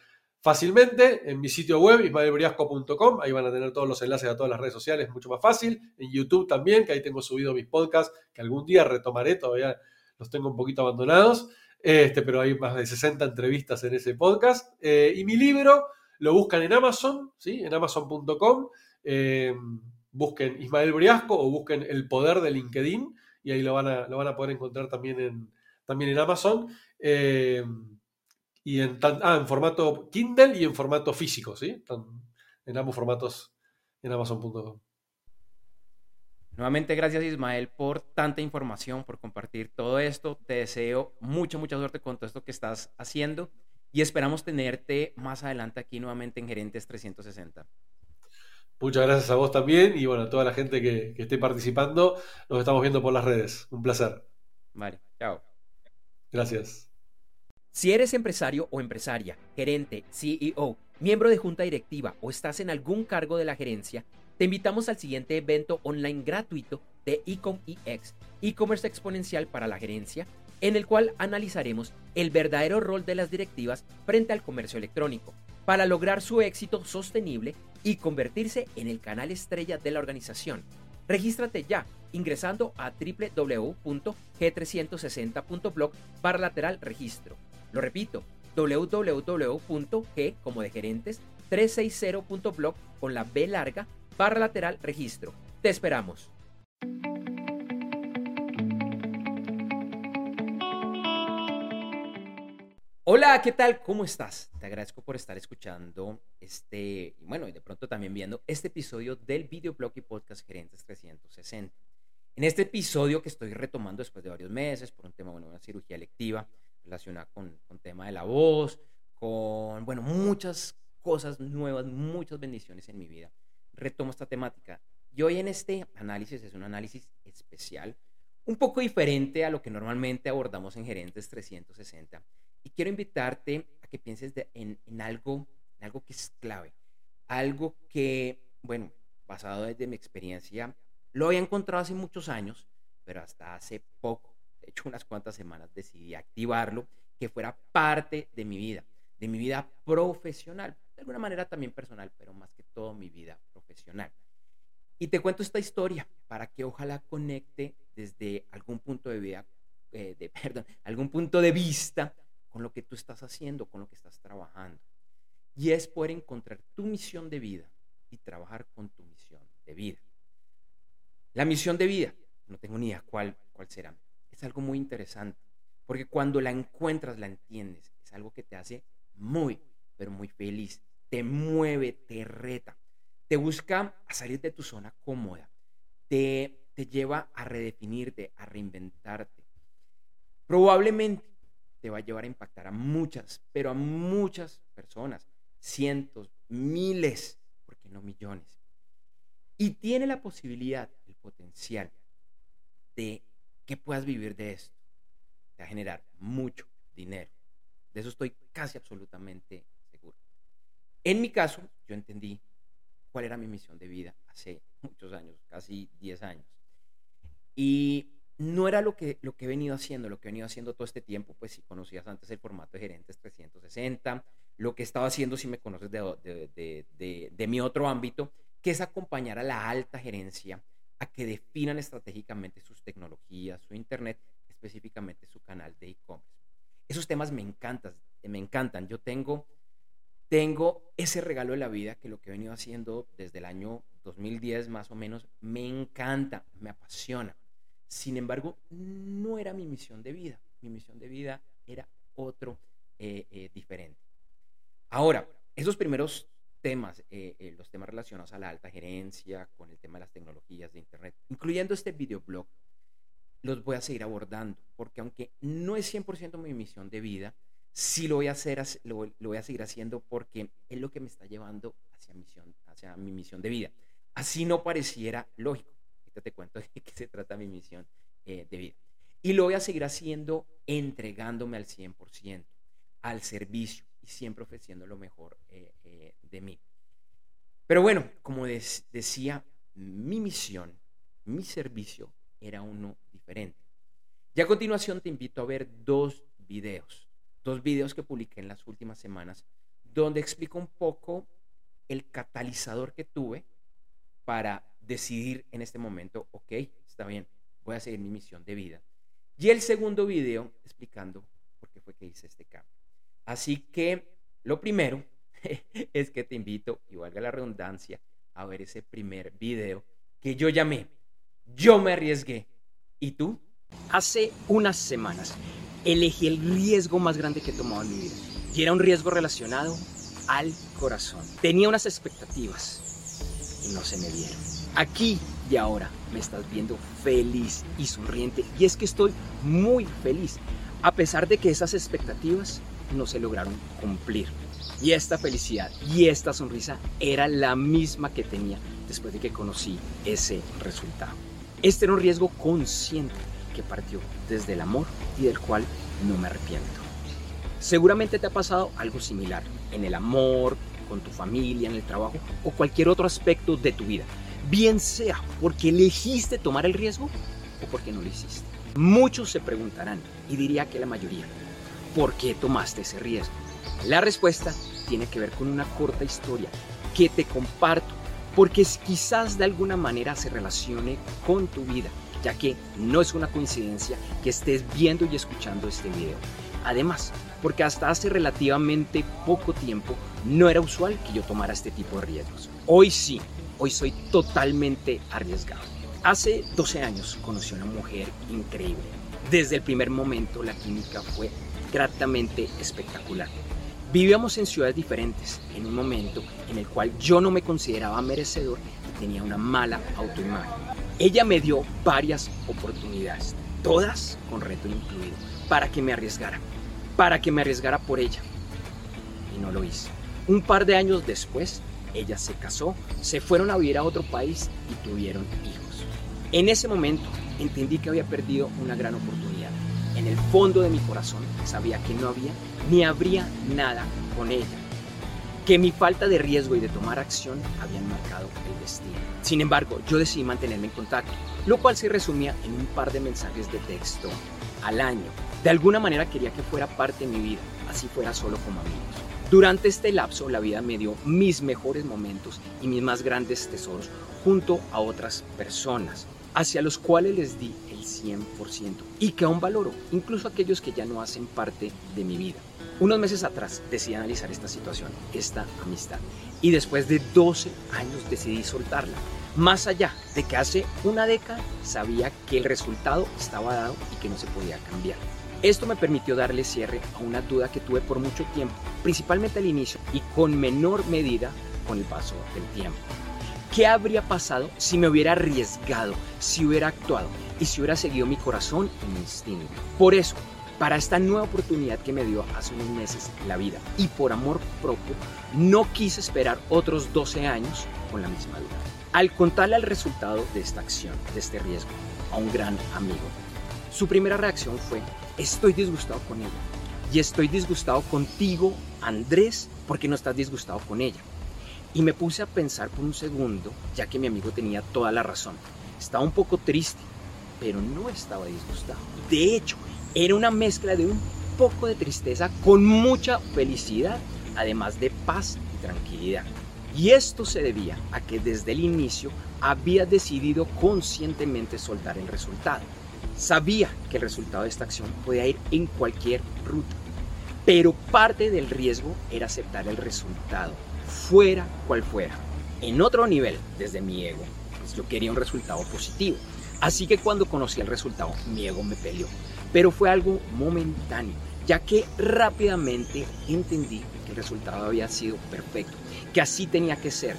fácilmente en mi sitio web, ismaelbriasco.com, ahí van a tener todos los enlaces a todas las redes sociales, mucho más fácil. En YouTube también, que ahí tengo subido mis podcasts, que algún día retomaré, todavía los tengo un poquito abandonados. Este, pero hay más de 60 entrevistas en ese podcast. Eh, y mi libro lo buscan en Amazon, ¿sí? en amazon.com. Eh, busquen Ismael Briasco o busquen El Poder de LinkedIn y ahí lo van a, lo van a poder encontrar también en, también en Amazon. Eh, y en, ah, en formato Kindle y en formato físico, ¿sí? en ambos formatos en Amazon.com. Nuevamente, gracias Ismael por tanta información, por compartir todo esto. Te deseo mucha, mucha suerte con todo esto que estás haciendo y esperamos tenerte más adelante aquí nuevamente en Gerentes 360. Muchas gracias a vos también y bueno, a toda la gente que, que esté participando. Nos estamos viendo por las redes. Un placer. Vale, chao. Gracias. Si eres empresario o empresaria, gerente, CEO, miembro de junta directiva o estás en algún cargo de la gerencia, te invitamos al siguiente evento online gratuito de Ecom EX, e-commerce exponencial para la gerencia, en el cual analizaremos el verdadero rol de las directivas frente al comercio electrónico para lograr su éxito sostenible y convertirse en el canal estrella de la organización. Regístrate ya ingresando a www.g360.blog para lateral registro. Lo repito, www.g como de gerentes 360.blog con la B larga barra lateral registro. Te esperamos. Hola, ¿qué tal? ¿Cómo estás? Te agradezco por estar escuchando este, y bueno, y de pronto también viendo este episodio del videoblog y podcast Gerentes 360. En este episodio que estoy retomando después de varios meses por un tema, bueno, una cirugía electiva relacionada con, con tema de la voz, con, bueno, muchas cosas nuevas, muchas bendiciones en mi vida. Retomo esta temática. Y hoy en este análisis es un análisis especial, un poco diferente a lo que normalmente abordamos en Gerentes 360 y quiero invitarte a que pienses en, algo, en algo que es clave, algo que, bueno, basado desde mi experiencia, lo había encontrado hace muchos años, pero hasta hace poco, de hecho unas cuantas semanas, decidí activarlo, que fuera parte de mi vida, de mi vida profesional, de alguna manera también personal, pero más que todo mi vida profesional. Y te cuento esta historia para que ojalá conecte desde algún punto de vida, eh, de, perdón, algún punto de vista con lo que tú estás haciendo, con lo que estás trabajando. Y es poder encontrar tu misión de vida y trabajar con tu misión de vida. La misión de vida, no tengo ni idea cuál, cuál será, es algo muy interesante, porque cuando la encuentras, la entiendes, es algo que te hace muy, pero muy feliz, te mueve, te reta, te busca a salir de tu zona cómoda, te, te lleva a redefinirte, a reinventarte. Probablemente te va a llevar a impactar a muchas, pero a muchas personas, cientos, miles, porque no millones. Y tiene la posibilidad, el potencial de que puedas vivir de esto. Te va a generar mucho dinero. De eso estoy casi absolutamente. En mi caso, yo entendí cuál era mi misión de vida hace muchos años, casi 10 años. Y no era lo que, lo que he venido haciendo, lo que he venido haciendo todo este tiempo, pues si conocías antes el formato de gerentes 360, lo que estaba haciendo si me conoces de, de, de, de, mi otro ámbito, que es acompañar a la alta gerencia a que definan estratégicamente sus tecnologías, su internet, específicamente su canal de e-commerce. Esos temas me encantan, me encantan. Yo tengo, tengo ese regalo de la vida que lo que he venido haciendo desde el año 2010 más o menos, me encanta, me apasiona. Sin embargo, no era mi misión de vida. Mi misión de vida era otro eh, eh, diferente. Ahora, esos primeros temas, eh, los temas relacionados a la alta gerencia, con el tema de las tecnologías de Internet, incluyendo este videoblog, los voy a seguir abordando, porque aunque no es 100% mi misión de vida, sí lo voy a hacer, lo, voy a seguir haciendo porque es lo que me está llevando hacia, misión, hacia mi misión de vida. Así no pareciera lógico te cuento de qué se trata mi misión eh, de vida. Y lo voy a seguir haciendo entregándome al 100%, al servicio y siempre ofreciendo lo mejor eh, eh, de mí. Pero bueno, como decía, mi misión, mi servicio era uno diferente. Y a continuación te invito a ver dos videos, dos videos que publiqué en las últimas semanas, donde explico un poco el catalizador que tuve para decidir en este momento, ok, está bien, voy a seguir mi misión de vida. Y el segundo video explicando por qué fue que hice este cambio. Así que lo primero es que te invito, y valga la redundancia, a ver ese primer video que yo llamé Yo me arriesgué. ¿Y tú? Hace unas semanas elegí el riesgo más grande que he tomado en mi vida. Y era un riesgo relacionado al corazón. Tenía unas expectativas y no se me vieron. Aquí y ahora me estás viendo feliz y sonriente y es que estoy muy feliz, a pesar de que esas expectativas no se lograron cumplir. Y esta felicidad y esta sonrisa era la misma que tenía después de que conocí ese resultado. Este era un riesgo consciente partió desde el amor y del cual no me arrepiento. Seguramente te ha pasado algo similar en el amor, con tu familia, en el trabajo o cualquier otro aspecto de tu vida. Bien sea porque elegiste tomar el riesgo o porque no lo hiciste. Muchos se preguntarán, y diría que la mayoría, ¿por qué tomaste ese riesgo? La respuesta tiene que ver con una corta historia que te comparto, porque quizás de alguna manera se relacione con tu vida, ya que no es una coincidencia que estés viendo y escuchando este video. Además, porque hasta hace relativamente poco tiempo no era usual que yo tomara este tipo de riesgos. Hoy sí, hoy soy totalmente arriesgado. Hace 12 años conocí a una mujer increíble. Desde el primer momento la química fue gratamente espectacular. Vivíamos en ciudades diferentes, en un momento en el cual yo no me consideraba merecedor y tenía una mala autoimagen. Ella me dio varias oportunidades, todas con reto incluido, para que me arriesgara, para que me arriesgara por ella. Y no lo hice. Un par de años después, ella se casó, se fueron a vivir a otro país y tuvieron hijos. En ese momento entendí que había perdido una gran oportunidad. En el fondo de mi corazón sabía que no había ni habría nada con ella. Que mi falta de riesgo y de tomar acción habían marcado el destino. Sin embargo, yo decidí mantenerme en contacto, lo cual se resumía en un par de mensajes de texto al año. De alguna manera quería que fuera parte de mi vida, así fuera solo como amigos. Durante este lapso la vida me dio mis mejores momentos y mis más grandes tesoros junto a otras personas, hacia los cuales les di el 100% y que aún valoro, incluso aquellos que ya no hacen parte de mi vida. Unos meses atrás decidí analizar esta situación, esta amistad, y después de 12 años decidí soltarla. Más allá de que hace una década sabía que el resultado estaba dado y que no se podía cambiar. Esto me permitió darle cierre a una duda que tuve por mucho tiempo, principalmente al inicio y con menor medida con el paso del tiempo. ¿Qué habría pasado si me hubiera arriesgado, si hubiera actuado y si hubiera seguido mi corazón y mi instinto? Por eso, para esta nueva oportunidad que me dio hace unos meses la vida y por amor propio, no quise esperar otros 12 años con la misma duda. Al contarle el resultado de esta acción, de este riesgo, a un gran amigo, su primera reacción fue, estoy disgustado con ella. Y estoy disgustado contigo, Andrés, porque no estás disgustado con ella. Y me puse a pensar por un segundo, ya que mi amigo tenía toda la razón. Estaba un poco triste, pero no estaba disgustado. De hecho, era una mezcla de un poco de tristeza con mucha felicidad, además de paz y tranquilidad. Y esto se debía a que desde el inicio había decidido conscientemente soltar el resultado. Sabía que el resultado de esta acción podía ir en cualquier ruta, pero parte del riesgo era aceptar el resultado, fuera cual fuera. En otro nivel, desde mi ego, pues yo quería un resultado positivo. Así que cuando conocí el resultado, mi ego me peleó. Pero fue algo momentáneo, ya que rápidamente entendí que el resultado había sido perfecto, que así tenía que ser,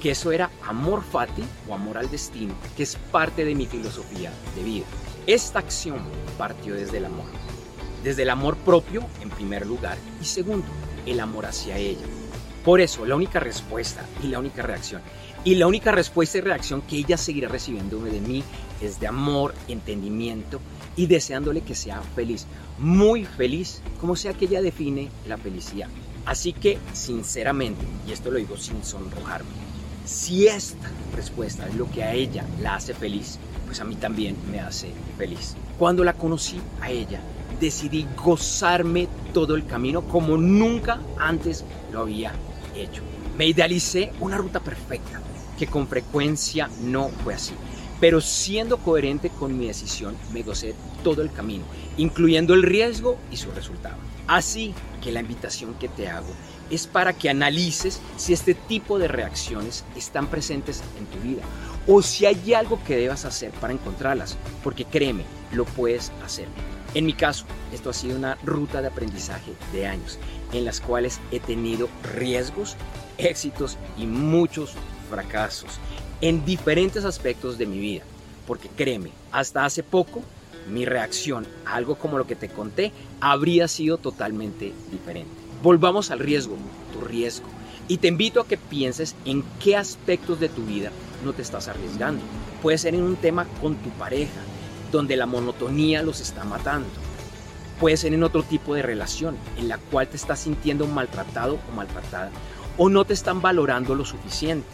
que eso era amor fati o amor al destino, que es parte de mi filosofía de vida. Esta acción partió desde el amor. Desde el amor propio, en primer lugar, y segundo, el amor hacia ella. Por eso, la única respuesta y la única reacción, y la única respuesta y reacción que ella seguirá recibiendo de mí es de amor, entendimiento y deseándole que sea feliz, muy feliz, como sea que ella define la felicidad. Así que, sinceramente, y esto lo digo sin sonrojarme, si esta respuesta es lo que a ella la hace feliz, pues a mí también me hace feliz. Cuando la conocí a ella, decidí gozarme todo el camino como nunca antes lo había hecho. Me idealicé una ruta perfecta, que con frecuencia no fue así. Pero siendo coherente con mi decisión, me gocé todo el camino, incluyendo el riesgo y su resultado. Así que la invitación que te hago es para que analices si este tipo de reacciones están presentes en tu vida o si hay algo que debas hacer para encontrarlas, porque créeme, lo puedes hacer. En mi caso, esto ha sido una ruta de aprendizaje de años, en las cuales he tenido riesgos, éxitos y muchos fracasos en diferentes aspectos de mi vida. Porque créeme, hasta hace poco mi reacción a algo como lo que te conté habría sido totalmente diferente. Volvamos al riesgo, tu riesgo. Y te invito a que pienses en qué aspectos de tu vida no te estás arriesgando. Puede ser en un tema con tu pareja, donde la monotonía los está matando. Puede ser en otro tipo de relación, en la cual te estás sintiendo maltratado o maltratada, o no te están valorando lo suficiente.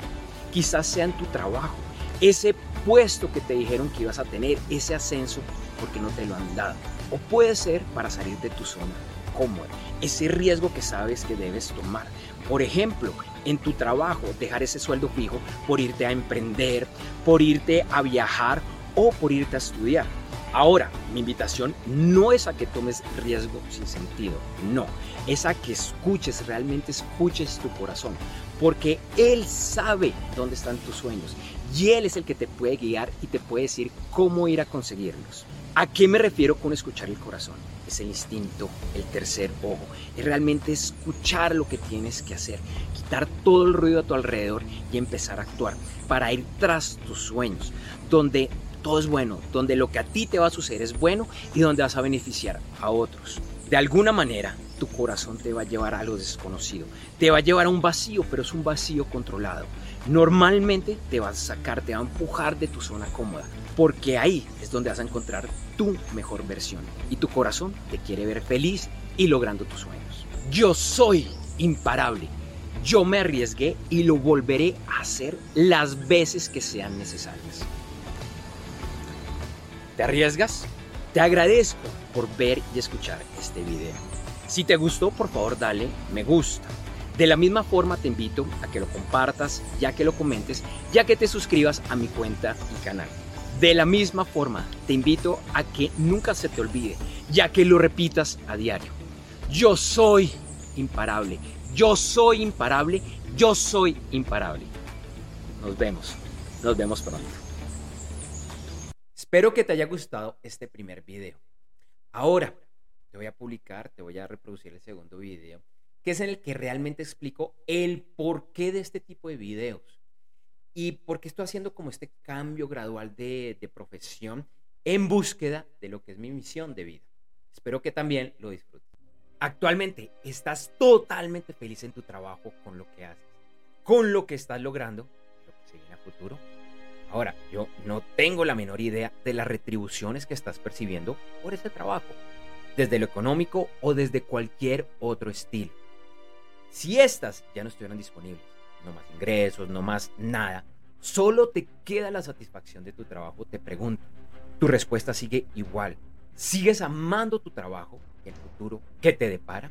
Quizás sea en tu trabajo, ese puesto que te dijeron que ibas a tener, ese ascenso, porque no te lo han dado. O puede ser para salir de tu zona cómoda, ese riesgo que sabes que debes tomar. Por ejemplo, en tu trabajo, dejar ese sueldo fijo por irte a emprender, por irte a viajar o por irte a estudiar. Ahora, mi invitación no es a que tomes riesgo sin sentido, no, es a que escuches, realmente escuches tu corazón, porque Él sabe dónde están tus sueños y Él es el que te puede guiar y te puede decir cómo ir a conseguirlos. ¿A qué me refiero con escuchar el corazón? Es el instinto, el tercer ojo, es realmente escuchar lo que tienes que hacer, quitar todo el ruido a tu alrededor y empezar a actuar para ir tras tus sueños, donde todo es bueno, donde lo que a ti te va a suceder es bueno y donde vas a beneficiar a otros. De alguna manera, tu corazón te va a llevar a lo desconocido, te va a llevar a un vacío, pero es un vacío controlado. Normalmente te vas a sacar, te va a empujar de tu zona cómoda, porque ahí es donde vas a encontrar tu mejor versión y tu corazón te quiere ver feliz y logrando tus sueños. Yo soy imparable. Yo me arriesgué y lo volveré a hacer las veces que sean necesarias. ¿Te arriesgas? Te agradezco por ver y escuchar este video. Si te gustó, por favor dale me gusta. De la misma forma te invito a que lo compartas, ya que lo comentes, ya que te suscribas a mi cuenta y canal. De la misma forma te invito a que nunca se te olvide, ya que lo repitas a diario. Yo soy imparable, yo soy imparable, yo soy imparable. Nos vemos, nos vemos pronto. Espero que te haya gustado este primer video. Ahora te voy a publicar, te voy a reproducir el segundo video que es en el que realmente explico el porqué de este tipo de videos y por qué estoy haciendo como este cambio gradual de, de profesión en búsqueda de lo que es mi misión de vida. Espero que también lo disfrutes. Actualmente estás totalmente feliz en tu trabajo con lo que haces, con lo que estás logrando, lo que se viene a futuro. Ahora, yo no tengo la menor idea de las retribuciones que estás percibiendo por ese trabajo, desde lo económico o desde cualquier otro estilo. Si estas ya no estuvieran disponibles, no más ingresos, no más nada, solo te queda la satisfacción de tu trabajo, te pregunto, tu respuesta sigue igual. ¿Sigues amando tu trabajo el futuro que te depara?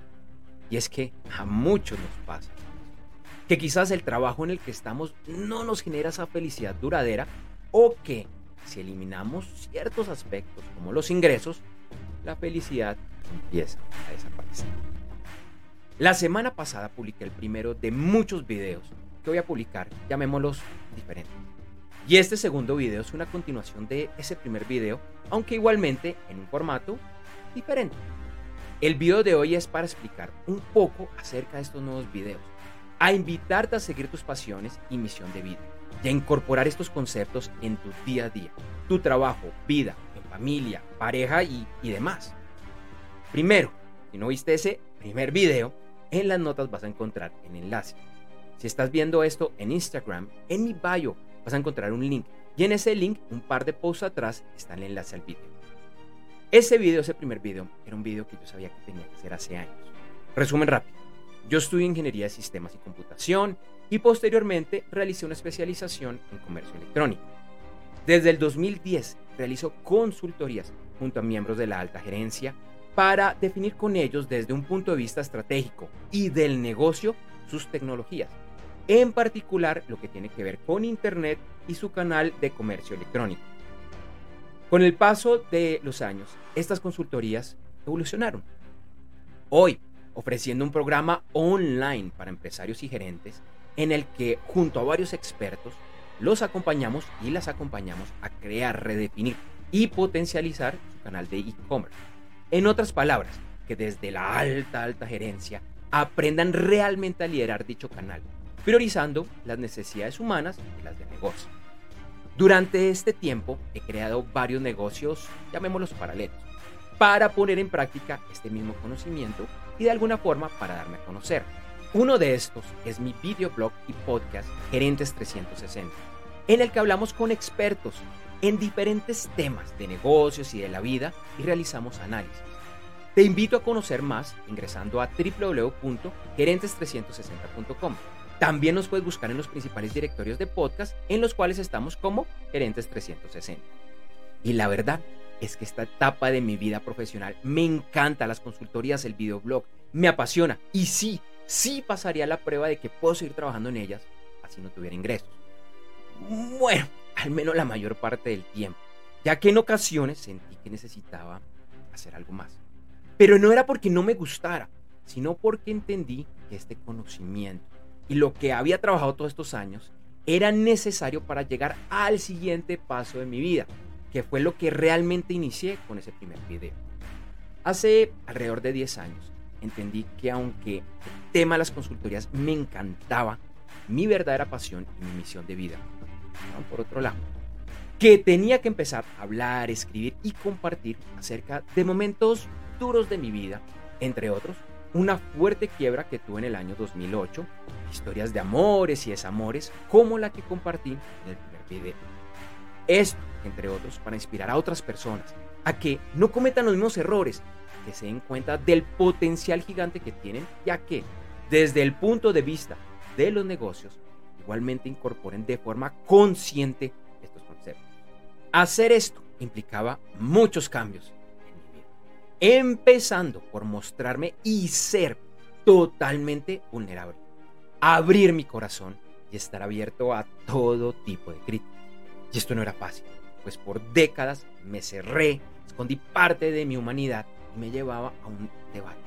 Y es que a muchos nos pasa que quizás el trabajo en el que estamos no nos genera esa felicidad duradera o que si eliminamos ciertos aspectos como los ingresos, la felicidad empieza a desaparecer. La semana pasada publiqué el primero de muchos videos que voy a publicar, llamémoslos diferentes. Y este segundo video es una continuación de ese primer video, aunque igualmente en un formato diferente. El video de hoy es para explicar un poco acerca de estos nuevos videos, a invitarte a seguir tus pasiones y misión de vida, y a incorporar estos conceptos en tu día a día, tu trabajo, vida, familia, pareja y, y demás. Primero, si no viste ese primer video, en las notas vas a encontrar el enlace. Si estás viendo esto en Instagram, en mi bio vas a encontrar un link y en ese link, un par de posts atrás, está el enlace al video. Ese video, ese primer video, era un video que yo sabía que tenía que hacer hace años. Resumen rápido. Yo estudié Ingeniería de Sistemas y Computación y posteriormente realicé una especialización en Comercio Electrónico. Desde el 2010 realizo consultorías junto a miembros de la alta gerencia para definir con ellos desde un punto de vista estratégico y del negocio sus tecnologías, en particular lo que tiene que ver con Internet y su canal de comercio electrónico. Con el paso de los años, estas consultorías evolucionaron. Hoy, ofreciendo un programa online para empresarios y gerentes en el que junto a varios expertos los acompañamos y las acompañamos a crear, redefinir y potencializar su canal de e-commerce en otras palabras, que desde la alta, alta gerencia aprendan realmente a liderar dicho canal, priorizando las necesidades humanas y las de negocio. Durante este tiempo he creado varios negocios, llamémoslos paralelos, para poner en práctica este mismo conocimiento y de alguna forma para darme a conocer. Uno de estos es mi videoblog y podcast Gerentes 360, en el que hablamos con expertos en diferentes temas de negocios y de la vida y realizamos análisis. Te invito a conocer más ingresando a www.gerentes360.com. También nos puedes buscar en los principales directorios de podcast en los cuales estamos como Gerentes 360. Y la verdad es que esta etapa de mi vida profesional me encanta las consultorías, el videoblog, me apasiona y sí, sí pasaría la prueba de que puedo seguir trabajando en ellas así no tuviera ingresos. Bueno, al menos la mayor parte del tiempo, ya que en ocasiones sentí que necesitaba hacer algo más. Pero no era porque no me gustara, sino porque entendí que este conocimiento y lo que había trabajado todos estos años era necesario para llegar al siguiente paso de mi vida, que fue lo que realmente inicié con ese primer video. Hace alrededor de 10 años entendí que aunque el tema de las consultorías me encantaba, mi verdadera pasión y mi misión de vida, por otro lado, que tenía que empezar a hablar, escribir y compartir acerca de momentos duros de mi vida, entre otros, una fuerte quiebra que tuve en el año 2008, historias de amores y desamores como la que compartí en el primer video. Esto, entre otros, para inspirar a otras personas a que no cometan los mismos errores, que se den cuenta del potencial gigante que tienen, ya que desde el punto de vista de los negocios, igualmente incorporen de forma consciente estos conceptos. Hacer esto implicaba muchos cambios Empezando por mostrarme y ser totalmente vulnerable. Abrir mi corazón y estar abierto a todo tipo de críticas. Y esto no era fácil, pues por décadas me cerré, escondí parte de mi humanidad y me llevaba a un debate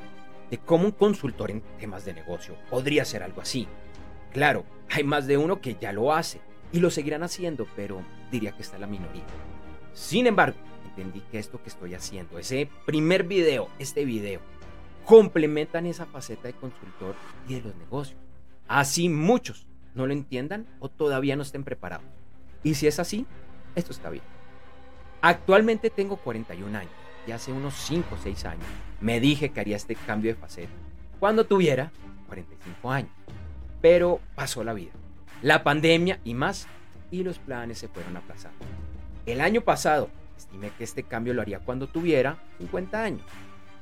de cómo un consultor en temas de negocio podría ser algo así. Claro, hay más de uno que ya lo hace y lo seguirán haciendo, pero diría que está la minoría. Sin embargo, entendí que esto que estoy haciendo, ese primer video, este video, complementan esa faceta de consultor y de los negocios. Así muchos no lo entiendan o todavía no estén preparados. Y si es así, esto está bien. Actualmente tengo 41 años y hace unos 5 o 6 años me dije que haría este cambio de faceta cuando tuviera 45 años. Pero pasó la vida, la pandemia y más, y los planes se fueron aplazando. El año pasado Estimé que este cambio lo haría cuando tuviera 50 años.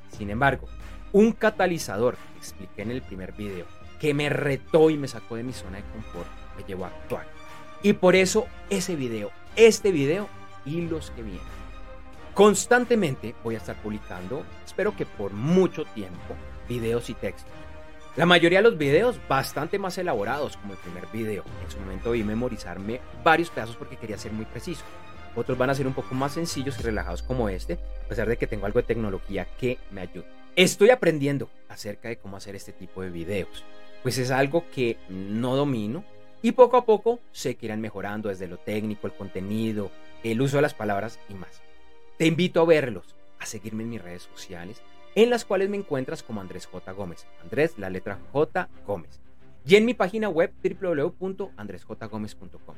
Sin embargo, un catalizador que expliqué en el primer video, que me retó y me sacó de mi zona de confort, me llevó a actuar. Y por eso ese video, este video y los que vienen. Constantemente voy a estar publicando, espero que por mucho tiempo, videos y textos. La mayoría de los videos bastante más elaborados como el primer video. En su momento vi memorizarme varios pedazos porque quería ser muy preciso. Otros van a ser un poco más sencillos y relajados como este, a pesar de que tengo algo de tecnología que me ayuda. Estoy aprendiendo acerca de cómo hacer este tipo de videos, pues es algo que no domino y poco a poco que irán mejorando desde lo técnico, el contenido, el uso de las palabras y más. Te invito a verlos, a seguirme en mis redes sociales, en las cuales me encuentras como Andrés J. Gómez. Andrés, la letra J. Gómez. Y en mi página web www.andresjgomez.com.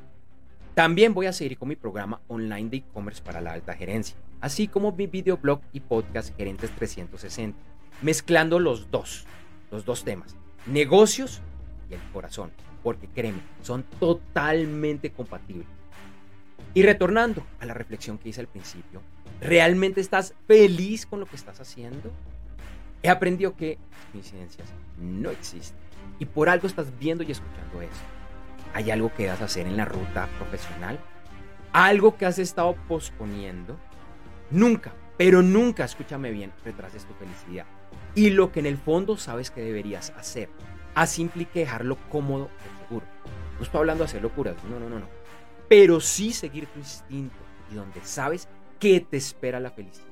También voy a seguir con mi programa online de e-commerce para la alta gerencia, así como mi videoblog y podcast Gerentes 360, mezclando los dos, los dos temas, negocios y el corazón, porque créeme, son totalmente compatibles. Y retornando a la reflexión que hice al principio, ¿realmente estás feliz con lo que estás haciendo? He aprendido que coincidencias no existen y por algo estás viendo y escuchando eso. ¿Hay algo que vas a hacer en la ruta profesional? ¿Algo que has estado posponiendo? Nunca, pero nunca, escúchame bien, retrases tu felicidad. Y lo que en el fondo sabes que deberías hacer. Así implica dejarlo cómodo seguro. No estoy hablando de hacer locuras, no, no, no, no. Pero sí seguir tu instinto y donde sabes que te espera la felicidad.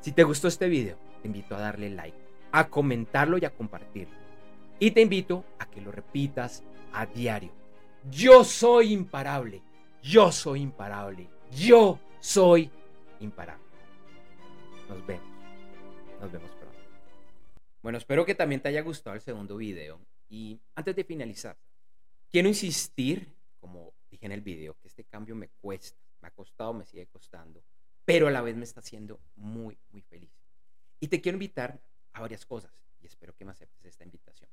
Si te gustó este video, te invito a darle like, a comentarlo y a compartirlo. Y te invito a que lo repitas a diario. Yo soy imparable. Yo soy imparable. Yo soy imparable. Nos vemos. Nos vemos pronto. Bueno, espero que también te haya gustado el segundo video. Y antes de finalizar, quiero insistir, como dije en el video, que este cambio me cuesta, me ha costado, me sigue costando, pero a la vez me está haciendo muy, muy feliz. Y te quiero invitar a varias cosas y espero que me aceptes esta invitación.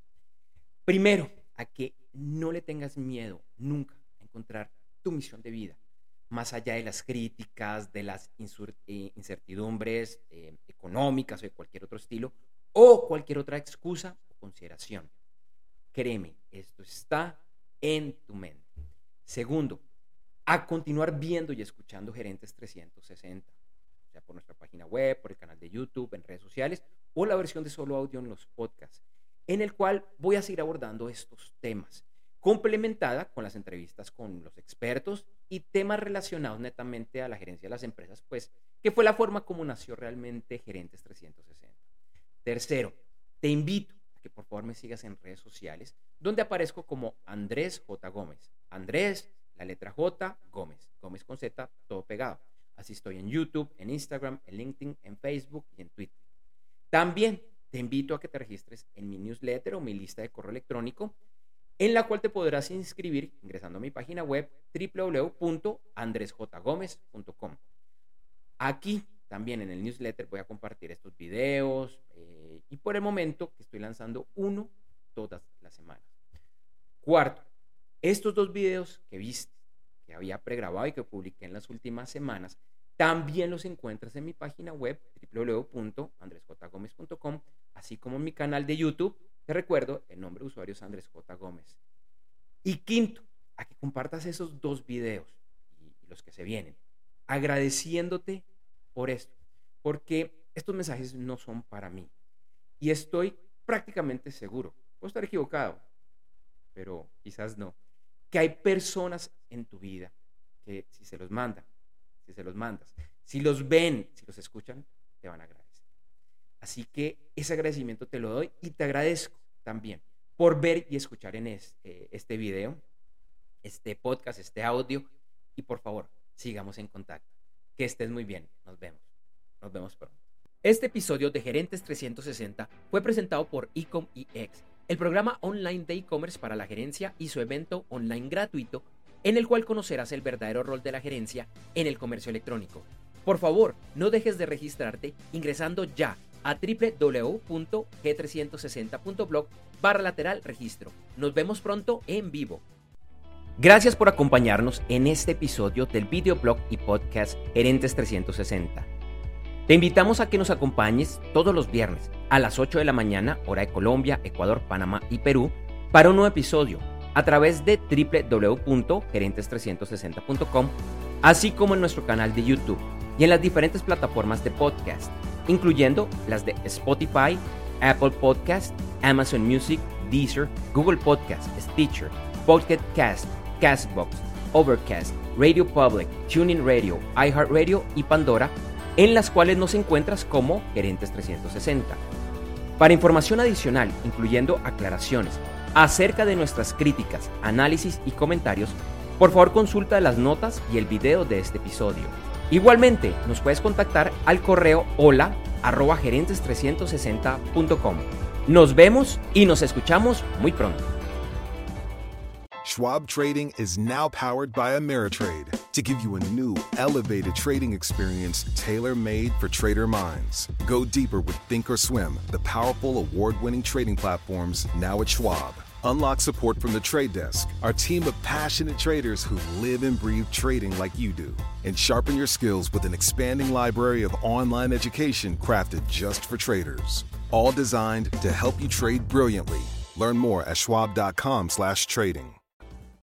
Primero, a que no le tengas miedo nunca a encontrar tu misión de vida, más allá de las críticas, de las eh, incertidumbres eh, económicas o de cualquier otro estilo, o cualquier otra excusa o consideración. Créeme, esto está en tu mente. Segundo, a continuar viendo y escuchando Gerentes 360, o sea, por nuestra página web, por el canal de YouTube, en redes sociales, o la versión de solo audio en los podcasts, en el cual voy a seguir abordando estos temas, complementada con las entrevistas con los expertos y temas relacionados netamente a la gerencia de las empresas, pues, que fue la forma como nació realmente Gerentes 360. Tercero, te invito que por favor me sigas en redes sociales, donde aparezco como Andrés J. Gómez. Andrés, la letra J, Gómez. Gómez con Z, todo pegado. Así estoy en YouTube, en Instagram, en LinkedIn, en Facebook y en Twitter. También te invito a que te registres en mi newsletter o mi lista de correo electrónico, en la cual te podrás inscribir ingresando a mi página web www.andresjgomez.com. Aquí también en el newsletter voy a compartir estos videos eh, y por el momento que estoy lanzando uno todas las semanas. Cuarto, estos dos videos que viste, que había pregrabado y que publiqué en las últimas semanas, también los encuentras en mi página web www.andresjgomez.com, así como en mi canal de YouTube. Te recuerdo, el nombre de usuario es Andrés J. Gómez. Y quinto, a que compartas esos dos videos y, los que se vienen, agradeciéndote por esto, porque estos mensajes no son para mí. Y estoy prácticamente seguro, puedo estar equivocado, pero quizás no, que hay personas en tu vida que si se los mandan, si se los mandas, si los ven, si los escuchan, te van a agradecer. Así que ese agradecimiento te lo doy y te agradezco también por ver y escuchar en este, este video, este podcast, este audio y por favor, sigamos en contacto. Que estés muy bien. Nos vemos. Nos vemos pronto. Este episodio de Gerentes 360 fue presentado por Ecom EX, el programa online de e-commerce para la gerencia y su evento online gratuito en el cual conocerás el verdadero rol de la gerencia en el comercio electrónico. Por favor, no dejes de registrarte ingresando ya a www.g360.blog barra lateral registro. Nos vemos pronto en vivo. Gracias por acompañarnos en este episodio del videoblog y podcast Gerentes 360. Te invitamos a que nos acompañes todos los viernes a las 8 de la mañana, hora de Colombia, Ecuador, Panamá y Perú, para un nuevo episodio a través de www.gerentes360.com, así como en nuestro canal de YouTube y en las diferentes plataformas de podcast, incluyendo las de Spotify, Apple Podcast, Amazon Music, Deezer, Google Podcast, Stitcher, Podcast Cast, Castbox, Overcast, Radio Public, Tuning Radio, iHeartRadio y Pandora, en las cuales nos encuentras como Gerentes 360. Para información adicional, incluyendo aclaraciones acerca de nuestras críticas, análisis y comentarios, por favor consulta las notas y el video de este episodio. Igualmente, nos puedes contactar al correo hola arroba gerentes360.com. Nos vemos y nos escuchamos muy pronto. Schwab Trading is now powered by Ameritrade to give you a new, elevated trading experience tailor made for trader minds. Go deeper with Thinkorswim, the powerful award winning trading platforms now at Schwab. Unlock support from the trade desk, our team of passionate traders who live and breathe trading like you do. And sharpen your skills with an expanding library of online education crafted just for traders. All designed to help you trade brilliantly. Learn more at schwab.com/trading.